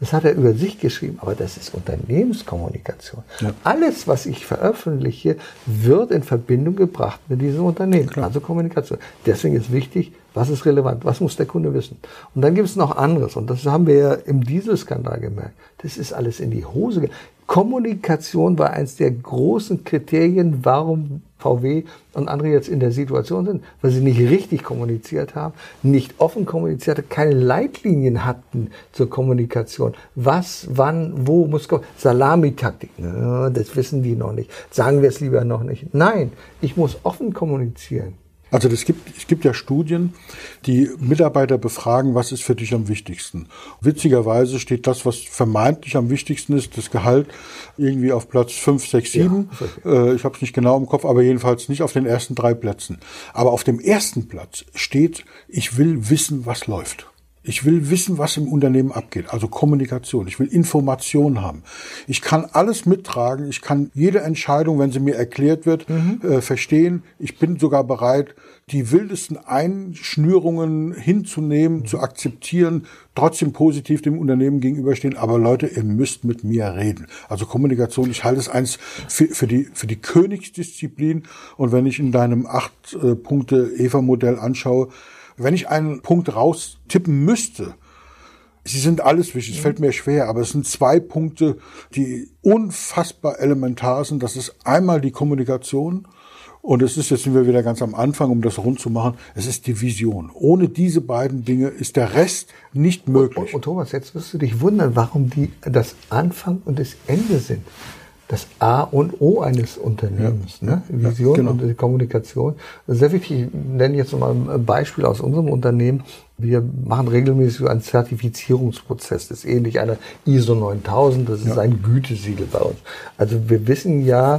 S1: Das hat er über sich geschrieben, aber das ist Unternehmenskommunikation. Ja. Alles, was ich veröffentliche, wird in Verbindung gebracht mit diesem Unternehmen. Klar. Also Kommunikation. Deswegen ist wichtig, was ist relevant, was muss der Kunde wissen. Und dann gibt es noch anderes, und das haben wir ja im Dieselskandal gemerkt. Das ist alles in die Hose gegangen. Kommunikation war eins der großen Kriterien, warum VW und andere jetzt in der Situation sind, weil sie nicht richtig kommuniziert haben, nicht offen kommuniziert haben, keine Leitlinien hatten zur Kommunikation. Was, wann, wo muss Salamitaktik, das wissen die noch nicht. Sagen wir es lieber noch nicht. Nein, ich muss offen kommunizieren.
S3: Also das gibt, es gibt ja Studien, die Mitarbeiter befragen, was ist für dich am wichtigsten. Witzigerweise steht das, was vermeintlich am wichtigsten ist, das Gehalt, irgendwie auf Platz 5, 6, 7. Ja, ich habe es nicht genau im Kopf, aber jedenfalls nicht auf den ersten drei Plätzen. Aber auf dem ersten Platz steht, ich will wissen, was läuft. Ich will wissen, was im Unternehmen abgeht, also Kommunikation. Ich will Information haben. Ich kann alles mittragen. Ich kann jede Entscheidung, wenn sie mir erklärt wird, mhm. äh, verstehen. Ich bin sogar bereit, die wildesten Einschnürungen hinzunehmen, mhm. zu akzeptieren, trotzdem positiv dem Unternehmen gegenüberstehen. Aber Leute, ihr müsst mit mir reden. Also Kommunikation, ich halte es eins für, für die, für die Königsdisziplin. Und wenn ich in deinem acht äh, Punkte Eva-Modell anschaue, wenn ich einen Punkt raustippen müsste, Sie sind alles wichtig, es fällt mir schwer, aber es sind zwei Punkte, die unfassbar elementar sind. Das ist einmal die Kommunikation und es ist, jetzt sind wir wieder ganz am Anfang, um das rund zu machen, es ist die Vision. Ohne diese beiden Dinge ist der Rest nicht möglich. Und,
S1: und, und Thomas, jetzt wirst du dich wundern, warum die das Anfang und das Ende sind das A und O eines Unternehmens, ja. ne? Vision ja, genau. und Kommunikation. Das ist sehr wichtig. Ich nenne jetzt mal ein Beispiel aus unserem Unternehmen. Wir machen regelmäßig einen Zertifizierungsprozess. Das ist ähnlich einer ISO 9000. Das ist ja. ein Gütesiegel bei uns. Also wir wissen ja,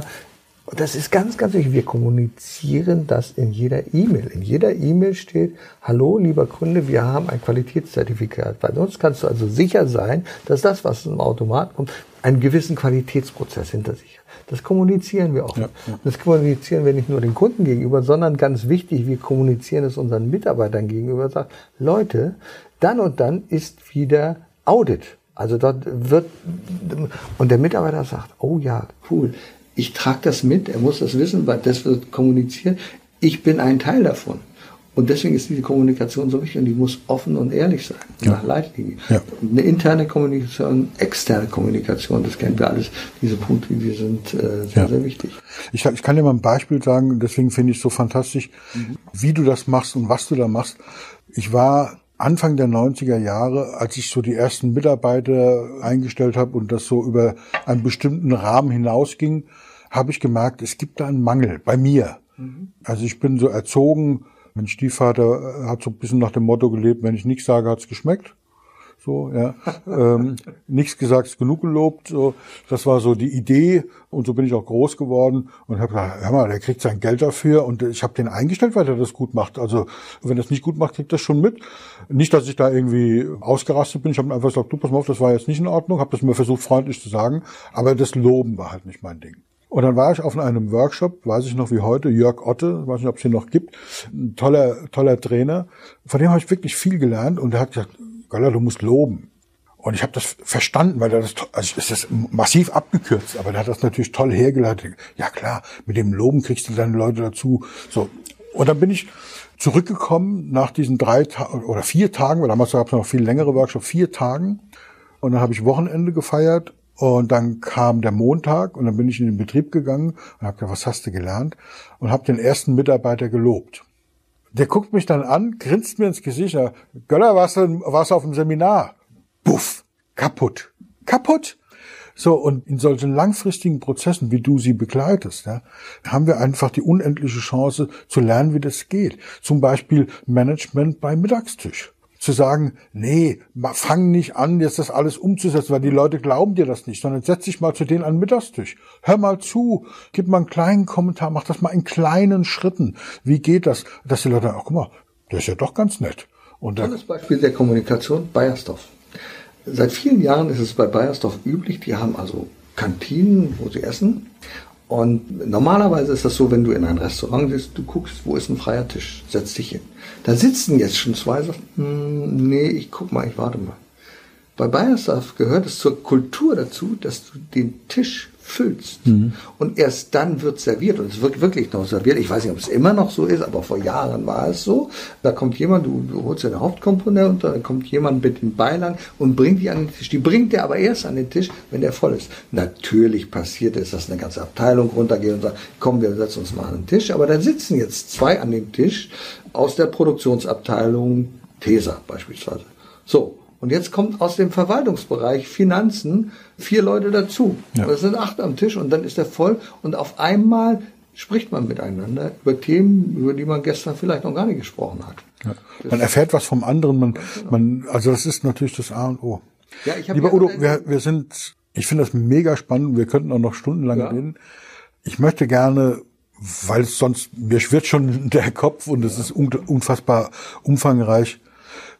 S1: das ist ganz, ganz wichtig. Wir kommunizieren das in jeder E-Mail. In jeder E-Mail steht, hallo, lieber Kunde, wir haben ein Qualitätszertifikat. Bei uns kannst du also sicher sein, dass das, was im Automat kommt, einen gewissen Qualitätsprozess hinter sich hat. Das kommunizieren wir auch. Ja, ja. Das kommunizieren wir nicht nur den Kunden gegenüber, sondern ganz wichtig, wir kommunizieren es unseren Mitarbeitern gegenüber. Sagt, Leute, dann und dann ist wieder Audit. Also dort wird, und der Mitarbeiter sagt, oh ja, cool, ich trage das mit, er muss das wissen, weil das wird kommuniziert. Ich bin ein Teil davon. Und deswegen ist diese Kommunikation so wichtig und die muss offen und ehrlich sein, ja. nach Leitlinien. Ja. Eine interne Kommunikation, externe Kommunikation, das kennen wir alles. Diese Punkte, die sind äh, sehr, ja. sehr wichtig.
S3: Ich, ich, kann dir mal ein Beispiel sagen, deswegen finde ich es so fantastisch, mhm. wie du das machst und was du da machst. Ich war Anfang der 90er Jahre, als ich so die ersten Mitarbeiter eingestellt habe und das so über einen bestimmten Rahmen hinausging, habe ich gemerkt, es gibt da einen Mangel bei mir. Mhm. Also ich bin so erzogen, mein Stiefvater hat so ein bisschen nach dem Motto gelebt, wenn ich nichts sage, hat's geschmeckt. So, ja. ähm, nichts gesagt, ist genug gelobt. So, das war so die Idee und so bin ich auch groß geworden und habe gesagt, hör mal, der kriegt sein Geld dafür und ich habe den eingestellt, weil er das gut macht. Also wenn er das nicht gut macht, kriegt das schon mit. Nicht, dass ich da irgendwie ausgerastet bin. Ich habe einfach gesagt, du pass mal auf, das war jetzt nicht in Ordnung. Habe das mir versucht freundlich zu sagen, aber das Loben war halt nicht mein Ding. Und dann war ich auf einem Workshop, weiß ich noch wie heute, Jörg Otte, weiß nicht, ob es ihn noch gibt, ein toller, toller Trainer. Von dem habe ich wirklich viel gelernt und er hat gesagt, Göller, du musst loben. Und ich habe das verstanden, weil er das, also ist das massiv abgekürzt, aber der hat das natürlich toll hergeleitet. Ja klar, mit dem Loben kriegst du deine Leute dazu. So. Und dann bin ich zurückgekommen nach diesen drei Tagen oder vier Tagen, weil damals gab es noch viel längere Workshops, vier Tagen. Und dann habe ich Wochenende gefeiert und dann kam der Montag und dann bin ich in den Betrieb gegangen und habe gesagt, was hast du gelernt? Und habe den ersten Mitarbeiter gelobt. Der guckt mich dann an, grinst mir ins Gesicht. Göller, warst du, warst du auf dem Seminar? Puff, kaputt, kaputt. So, und in solchen langfristigen Prozessen, wie du sie begleitest, ja, haben wir einfach die unendliche Chance zu lernen, wie das geht. Zum Beispiel Management beim Mittagstisch zu sagen, nee, fang nicht an, jetzt das alles umzusetzen, weil die Leute glauben dir das nicht, sondern setz dich mal zu denen an den Mittagstisch. Hör mal zu, gib mal einen kleinen Kommentar, mach das mal in kleinen Schritten. Wie geht das? Dass die Leute, ach guck mal, der ist ja doch ganz nett.
S1: Und Tolles Beispiel der Kommunikation, Bayersdorf. Seit vielen Jahren ist es bei Bayersdorf üblich, die haben also Kantinen, wo sie essen. Und normalerweise ist das so, wenn du in ein Restaurant bist, du guckst, wo ist ein freier Tisch, setz dich hin. Da sitzen jetzt schon zwei, sagen, hm, nee, ich guck mal, ich warte mal. Bei Bayersdorf gehört es zur Kultur dazu, dass du den Tisch füllst. Mhm. Und erst dann wird serviert. Und es wird wirklich noch serviert. Ich weiß nicht, ob es immer noch so ist, aber vor Jahren war es so. Da kommt jemand, du, du holst eine Hauptkomponente und da kommt jemand mit den Beilagen und bringt die an den Tisch. Die bringt der aber erst an den Tisch, wenn der voll ist. Natürlich passiert es, dass eine ganze Abteilung runtergeht und sagt, komm, wir setzen uns mal an den Tisch. Aber da sitzen jetzt zwei an dem Tisch aus der Produktionsabteilung TESA beispielsweise. So, und jetzt kommt aus dem Verwaltungsbereich Finanzen vier Leute dazu. Ja. Das sind acht am Tisch und dann ist er voll und auf einmal spricht man miteinander über Themen, über die man gestern vielleicht noch gar nicht gesprochen hat.
S3: Ja. Man erfährt was vom anderen, man, man, also das ist natürlich das A und O. Ja, ich Lieber ja Udo, wir, wir sind, ich finde das mega spannend, wir könnten auch noch stundenlang reden. Ich möchte gerne, weil sonst, mir schwirrt schon der Kopf und es ist unfassbar umfangreich,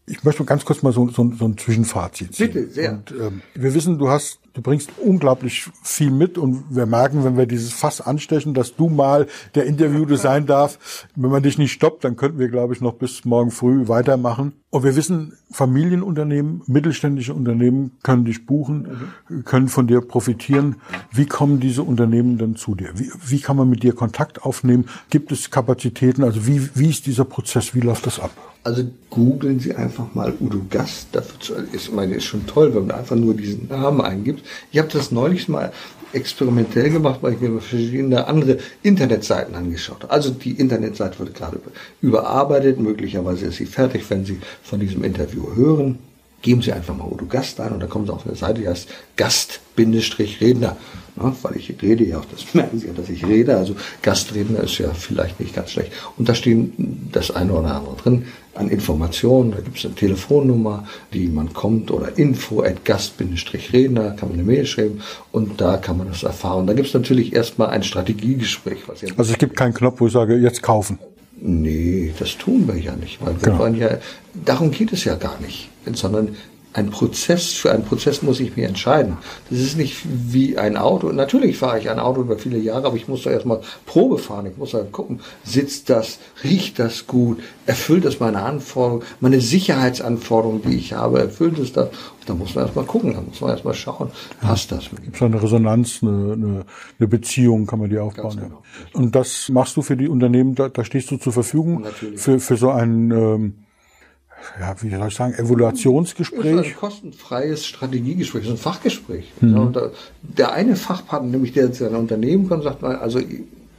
S3: ich möchte ganz kurz mal so, so, so ein Zwischenfazit ziehen.
S1: Bitte, sehr.
S3: Und, ähm, wir wissen, du hast, du bringst unglaublich viel mit und wir merken, wenn wir dieses Fass anstechen, dass du mal der Interviewte sein darf. Wenn man dich nicht stoppt, dann könnten wir, glaube ich, noch bis morgen früh weitermachen. Und wir wissen, Familienunternehmen, mittelständische Unternehmen können dich buchen, können von dir profitieren. Wie kommen diese Unternehmen denn zu dir? Wie, wie kann man mit dir Kontakt aufnehmen? Gibt es Kapazitäten? Also wie, wie ist dieser Prozess? Wie läuft das ab?
S1: Also googeln Sie einfach mal Udo Gast. Dafür ist, ich meine, ist schon toll, wenn man einfach nur diesen Namen eingibt. Ich habe das neulich mal experimentell gemacht, weil ich mir verschiedene andere Internetseiten angeschaut habe. Also die Internetseite wird gerade überarbeitet. Möglicherweise ist sie fertig, wenn Sie von diesem Interview hören. Geben Sie einfach mal Udo Gast ein und dann kommen Sie auf eine Seite, die heißt Gast-Redner. Ja, weil ich rede ja auch, das merken Sie ja, dass ich rede. Also Gastredner ist ja vielleicht nicht ganz schlecht. Und da stehen das eine oder andere drin an Informationen. Da gibt es eine Telefonnummer, die man kommt oder info at gast-redner, kann man eine Mail schreiben und da kann man das erfahren. Da gibt es natürlich erstmal ein Strategiegespräch.
S3: Was also es gibt keinen Knopf, wo ich sage, jetzt kaufen.
S1: Nee, das tun wir ja nicht, weil wir genau. wollen ja, darum geht es ja gar nicht, sondern ein Prozess, für einen Prozess muss ich mich entscheiden. Das ist nicht wie ein Auto. Natürlich fahre ich ein Auto über viele Jahre, aber ich muss da erstmal Probe fahren. Ich muss da gucken, sitzt das, riecht das gut, erfüllt das meine Anforderungen, meine Sicherheitsanforderungen, die ich habe, erfüllt es das? Und da muss man erstmal gucken, da muss man erstmal schauen, passt das?
S3: Gibt es eine Resonanz, eine, eine, eine, Beziehung, kann man die aufbauen. Genau. Ja. Und das machst du für die Unternehmen, da, da stehst du zur Verfügung Natürlich. für, für so ein ähm, ja, wie soll ich sagen, Evaluationsgespräch? Das ist
S1: ein kostenfreies Strategiegespräch, das ist ein Fachgespräch. Mhm. Der eine Fachpartner, nämlich der zu einem Unternehmen kommt, sagt mal, also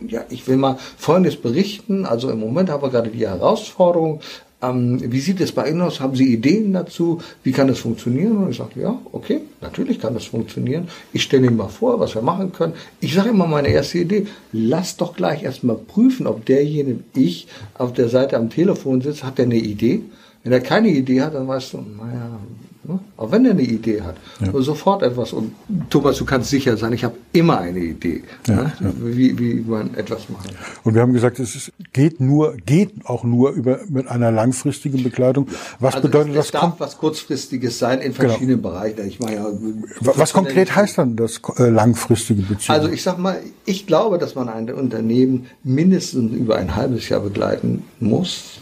S1: ja, ich will mal Folgendes berichten. Also im Moment haben wir gerade die Herausforderung, ähm, wie sieht es bei Ihnen aus? Haben Sie Ideen dazu? Wie kann das funktionieren? Und ich sage, ja, okay, natürlich kann das funktionieren. Ich stelle Ihnen mal vor, was wir machen können. Ich sage immer meine erste Idee, lass doch gleich erstmal prüfen, ob derjenige, ich auf der Seite am Telefon sitzt, hat der eine Idee? Wenn er keine Idee hat, dann weißt du, naja, ne? auch wenn er eine Idee hat, ja. sofort etwas. Und Thomas, du kannst sicher sein, ich habe immer eine Idee, ja, ne? ja. Wie, wie man etwas kann.
S3: Und wir haben gesagt, es ist, geht nur, geht auch nur über mit einer langfristigen Begleitung. Was also bedeutet das?
S1: Es darf was kurzfristiges sein in verschiedenen genau. Bereichen. Ich meine, ja,
S3: was konkret heißt dann das äh, langfristige Beziehung?
S1: Also ich sag mal, ich glaube, dass man ein Unternehmen mindestens über ein halbes Jahr begleiten muss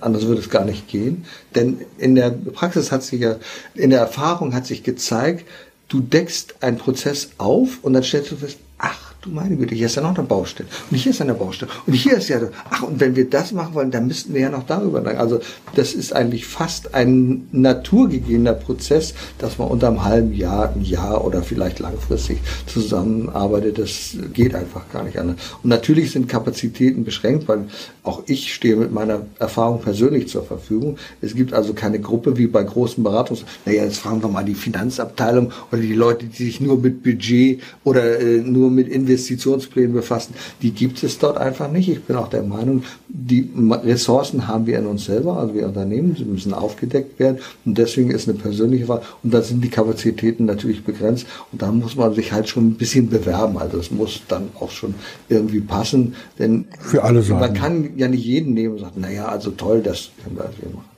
S1: anders würde es gar nicht gehen. Denn in der Praxis hat sich ja, in der Erfahrung hat sich gezeigt, du deckst einen Prozess auf und dann stellst du fest, ach, du meine Güte, hier ist ja noch eine Baustelle. Und hier ist eine Baustelle. Und hier ist ja, ach, und wenn wir das machen wollen, dann müssten wir ja noch darüber denken. Also, das ist eigentlich fast ein naturgegebener Prozess, dass man unter einem halben Jahr, ein Jahr oder vielleicht langfristig zusammenarbeitet. Das geht einfach gar nicht anders. Und natürlich sind Kapazitäten beschränkt, weil auch ich stehe mit meiner Erfahrung persönlich zur Verfügung. Es gibt also keine Gruppe wie bei großen Beratungs, naja, jetzt fragen wir mal die Finanzabteilung oder die Leute, die sich nur mit Budget oder äh, nur mit Investitionen Investitionsplänen befassen, die gibt es dort einfach nicht. Ich bin auch der Meinung, die Ressourcen haben wir in uns selber, also wir Unternehmen, sie müssen aufgedeckt werden und deswegen ist eine persönliche Wahl und da sind die Kapazitäten natürlich begrenzt und da muss man sich halt schon ein bisschen bewerben. Also es muss dann auch schon irgendwie passen, denn
S3: für alle Seiten.
S1: man kann ja nicht jeden nehmen und sagen, naja, also toll, das können wir also machen.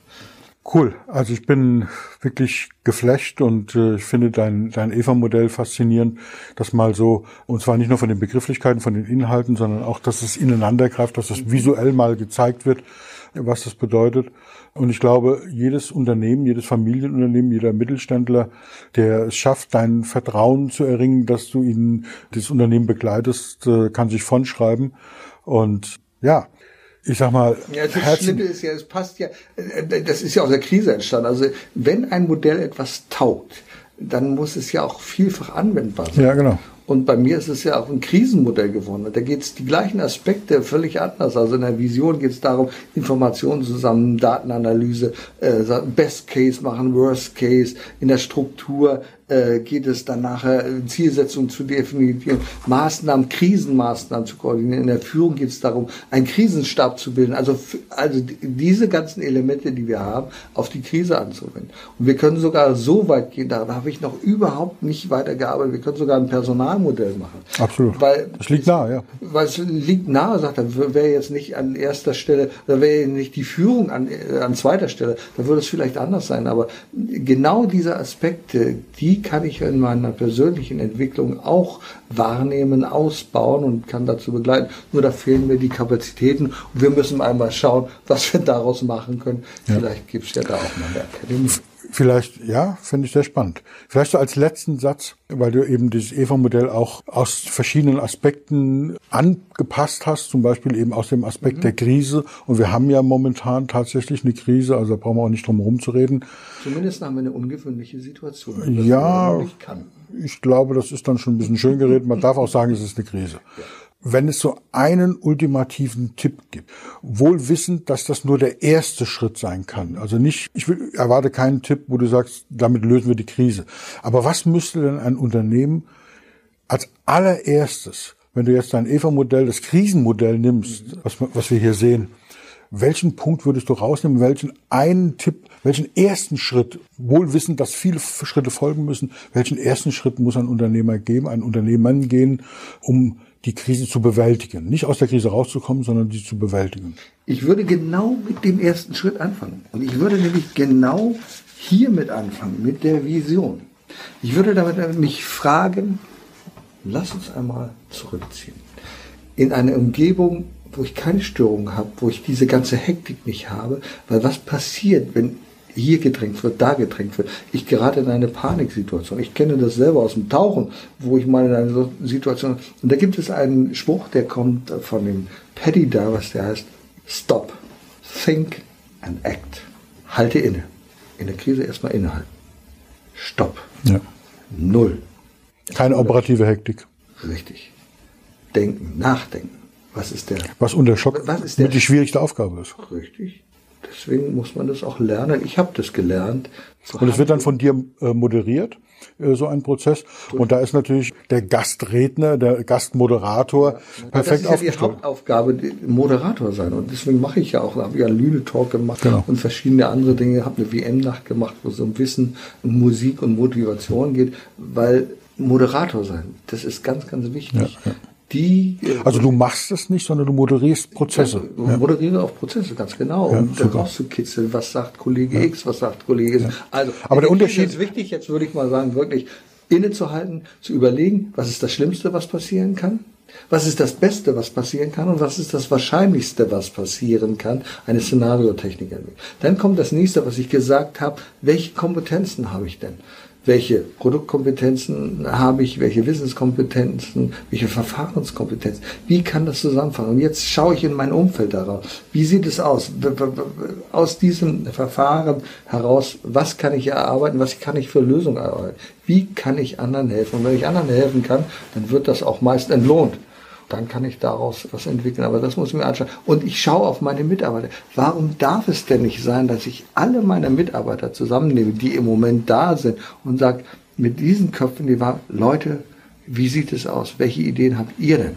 S3: Cool. Also ich bin wirklich geflecht und äh, ich finde dein, dein Eva-Modell faszinierend, dass mal so, und zwar nicht nur von den Begrifflichkeiten, von den Inhalten, sondern auch, dass es ineinander greift, dass es visuell mal gezeigt wird, was das bedeutet. Und ich glaube, jedes Unternehmen, jedes Familienunternehmen, jeder Mittelständler, der es schafft, dein Vertrauen zu erringen, dass du ihnen das Unternehmen begleitest, äh, kann sich von schreiben. Und ja, ich sag mal,
S1: ja, das Herzen Schlimme ist ja, es passt ja, äh, das ist ja aus der Krise entstanden. Also wenn ein Modell etwas taugt, dann muss es ja auch vielfach anwendbar sein.
S3: Ja, genau.
S1: Und bei mir ist es ja auch ein Krisenmodell geworden. Da geht es die gleichen Aspekte völlig anders. Also in der Vision geht es darum, Informationen zusammen, Datenanalyse, äh, Best Case machen, Worst Case, in der Struktur äh, geht es dann nachher, äh, Zielsetzungen zu definieren, Maßnahmen, Krisenmaßnahmen zu koordinieren. In der Führung geht es darum, einen Krisenstab zu bilden. Also, also diese ganzen Elemente, die wir haben, auf die Krise anzuwenden. Und wir können sogar so weit gehen, da habe ich noch überhaupt nicht weitergearbeitet, wir können sogar ein Personalmodell machen.
S3: Absolut.
S1: Weil
S3: das liegt nahe, ja.
S1: Weil es liegt nahe, sagt er, wäre jetzt nicht an erster Stelle, da wäre nicht die Führung an, äh, an zweiter Stelle, da würde es vielleicht anders sein. Aber genau diese Aspekte, die kann ich in meiner persönlichen Entwicklung auch wahrnehmen, ausbauen und kann dazu begleiten. Nur da fehlen mir die Kapazitäten und wir müssen einmal schauen, was wir daraus machen können. Ja. Vielleicht gibt es ja da auch mal eine Akademie.
S3: Vielleicht, ja, finde ich sehr spannend. Vielleicht so als letzten Satz, weil du eben dieses EVA-Modell auch aus verschiedenen Aspekten angepasst hast, zum Beispiel eben aus dem Aspekt mhm. der Krise. Und wir haben ja momentan tatsächlich eine Krise, also da brauchen wir auch nicht drum herum zu reden.
S1: Zumindest haben wir eine ungewöhnliche Situation.
S3: Ja, ich glaube, das ist dann schon ein bisschen schön geredet. Man darf auch sagen, es ist eine Krise. Ja wenn es so einen ultimativen Tipp gibt, wohl wissend, dass das nur der erste Schritt sein kann. Also nicht, ich will, erwarte keinen Tipp, wo du sagst, damit lösen wir die Krise. Aber was müsste denn ein Unternehmen als allererstes, wenn du jetzt dein EVA-Modell, das Krisenmodell nimmst, was, was wir hier sehen, welchen Punkt würdest du rausnehmen? Welchen einen Tipp, welchen ersten Schritt, wohl wissend, dass viele Schritte folgen müssen, welchen ersten Schritt muss ein Unternehmer geben, ein Unternehmen gehen, um die Krise zu bewältigen. Nicht aus der Krise rauszukommen, sondern sie zu bewältigen.
S1: Ich würde genau mit dem ersten Schritt anfangen. Und ich würde nämlich genau hiermit anfangen, mit der Vision. Ich würde damit mich fragen, lass uns einmal zurückziehen. In eine Umgebung, wo ich keine Störung habe, wo ich diese ganze Hektik nicht habe, weil was passiert, wenn hier gedrängt wird, da gedrängt wird. Ich gerate in eine Paniksituation. Ich kenne das selber aus dem Tauchen, wo ich mal in einer Situation. Und da gibt es einen Spruch, der kommt von dem Paddy Divers, der heißt Stop, Think and Act. Halte inne. In der Krise erstmal innehalten. Stopp.
S3: Ja.
S1: Null.
S3: Keine operative Hektik.
S1: Richtig. Denken, nachdenken. Was ist der?
S3: Was unter Schock was ist der, die schwierigste Aufgabe ist.
S1: Richtig. Deswegen muss man das auch lernen. Ich habe das gelernt.
S3: Und es wird dann von dir äh, moderiert, äh, so ein Prozess. Und da ist natürlich der Gastredner, der Gastmoderator ja, perfekt
S1: das ist ja die Hauptaufgabe, Moderator sein. Und deswegen mache ich ja auch, habe ja Lüne Talk gemacht genau. und verschiedene andere Dinge, habe eine WM-Nacht gemacht, wo es um Wissen, Musik und Motivation geht, weil Moderator sein, das ist ganz, ganz wichtig. Ja, ja die.
S3: Äh, also du machst es nicht, sondern du moderierst Prozesse.
S1: Ja, du moderiere auch Prozesse, ganz genau. Ja, um dann rauszukitzeln, was sagt Kollege ja. X, was sagt Kollege Y. Also,
S3: aber der Unterschied
S1: ist wichtig, jetzt würde ich mal sagen, wirklich innezuhalten, zu überlegen, was ist das Schlimmste, was passieren kann? Was ist das Beste, was passieren kann? Und was ist das Wahrscheinlichste, was passieren kann? Eine Szenariotechnik entwickeln. Dann kommt das nächste, was ich gesagt habe. Welche Kompetenzen habe ich denn? Welche Produktkompetenzen habe ich, welche Wissenskompetenzen, welche Verfahrenskompetenzen, wie kann das zusammenfassen? Und jetzt schaue ich in mein Umfeld darauf. Wie sieht es aus? Aus diesem Verfahren heraus, was kann ich erarbeiten, was kann ich für Lösungen erarbeiten? Wie kann ich anderen helfen? Und wenn ich anderen helfen kann, dann wird das auch meist entlohnt dann kann ich daraus was entwickeln. Aber das muss ich mir anschauen. Und ich schaue auf meine Mitarbeiter. Warum darf es denn nicht sein, dass ich alle meine Mitarbeiter zusammennehme, die im Moment da sind und sage, mit diesen Köpfen, die war, Leute, wie sieht es aus? Welche Ideen habt ihr denn?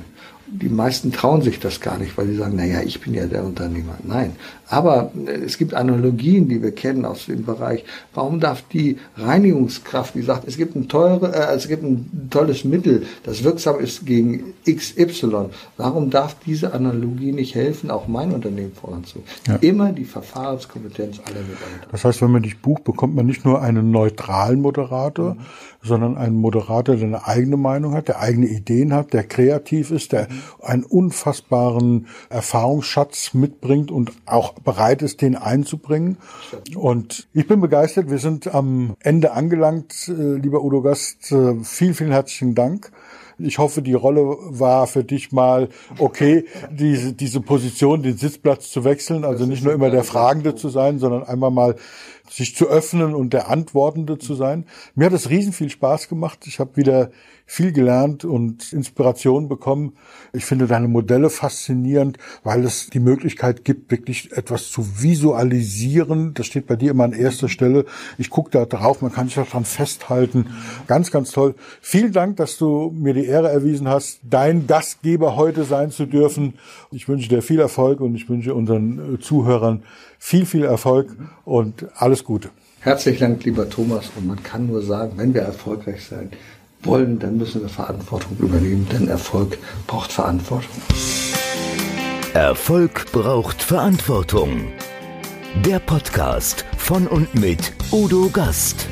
S1: Die meisten trauen sich das gar nicht, weil sie sagen, naja, ich bin ja der Unternehmer. Nein. Aber äh, es gibt Analogien, die wir kennen aus dem Bereich. Warum darf die Reinigungskraft, die sagt, es gibt ein teure, äh, es gibt ein tolles Mittel, das wirksam ist gegen XY. Warum darf diese Analogie nicht helfen, auch mein Unternehmen voranzubringen? Ja. Immer die Verfahrenskompetenz aller Mitarbeiter.
S3: Das heißt, wenn man dich bucht, bekommt man nicht nur einen neutralen Moderator, mhm. Sondern einen Moderator, der eine eigene Meinung hat, der eigene Ideen hat, der kreativ ist, der einen unfassbaren Erfahrungsschatz mitbringt und auch bereit ist, den einzubringen. Und ich bin begeistert. Wir sind am Ende angelangt, äh, lieber Udo Gast. Äh, vielen, vielen herzlichen Dank. Ich hoffe, die Rolle war für dich mal okay, diese, diese Position, den Sitzplatz zu wechseln. Also nicht nur immer der Fragende zu sein, sondern einmal mal sich zu öffnen und der Antwortende zu sein. Mir hat es riesen viel Spaß gemacht. Ich habe wieder viel gelernt und Inspiration bekommen. Ich finde deine Modelle faszinierend, weil es die Möglichkeit gibt, wirklich etwas zu visualisieren. Das steht bei dir immer an erster Stelle. Ich gucke da drauf, man kann sich daran festhalten. Ganz, ganz toll. Vielen Dank, dass du mir die Ehre erwiesen hast, dein Gastgeber heute sein zu dürfen. Ich wünsche dir viel Erfolg und ich wünsche unseren Zuhörern viel, viel Erfolg und alles Gute.
S1: Herzlichen Dank, lieber Thomas. Und man kann nur sagen, wenn wir erfolgreich sein wollen, dann müssen wir Verantwortung übernehmen, denn Erfolg braucht Verantwortung.
S2: Erfolg braucht Verantwortung. Der Podcast von und mit Udo Gast.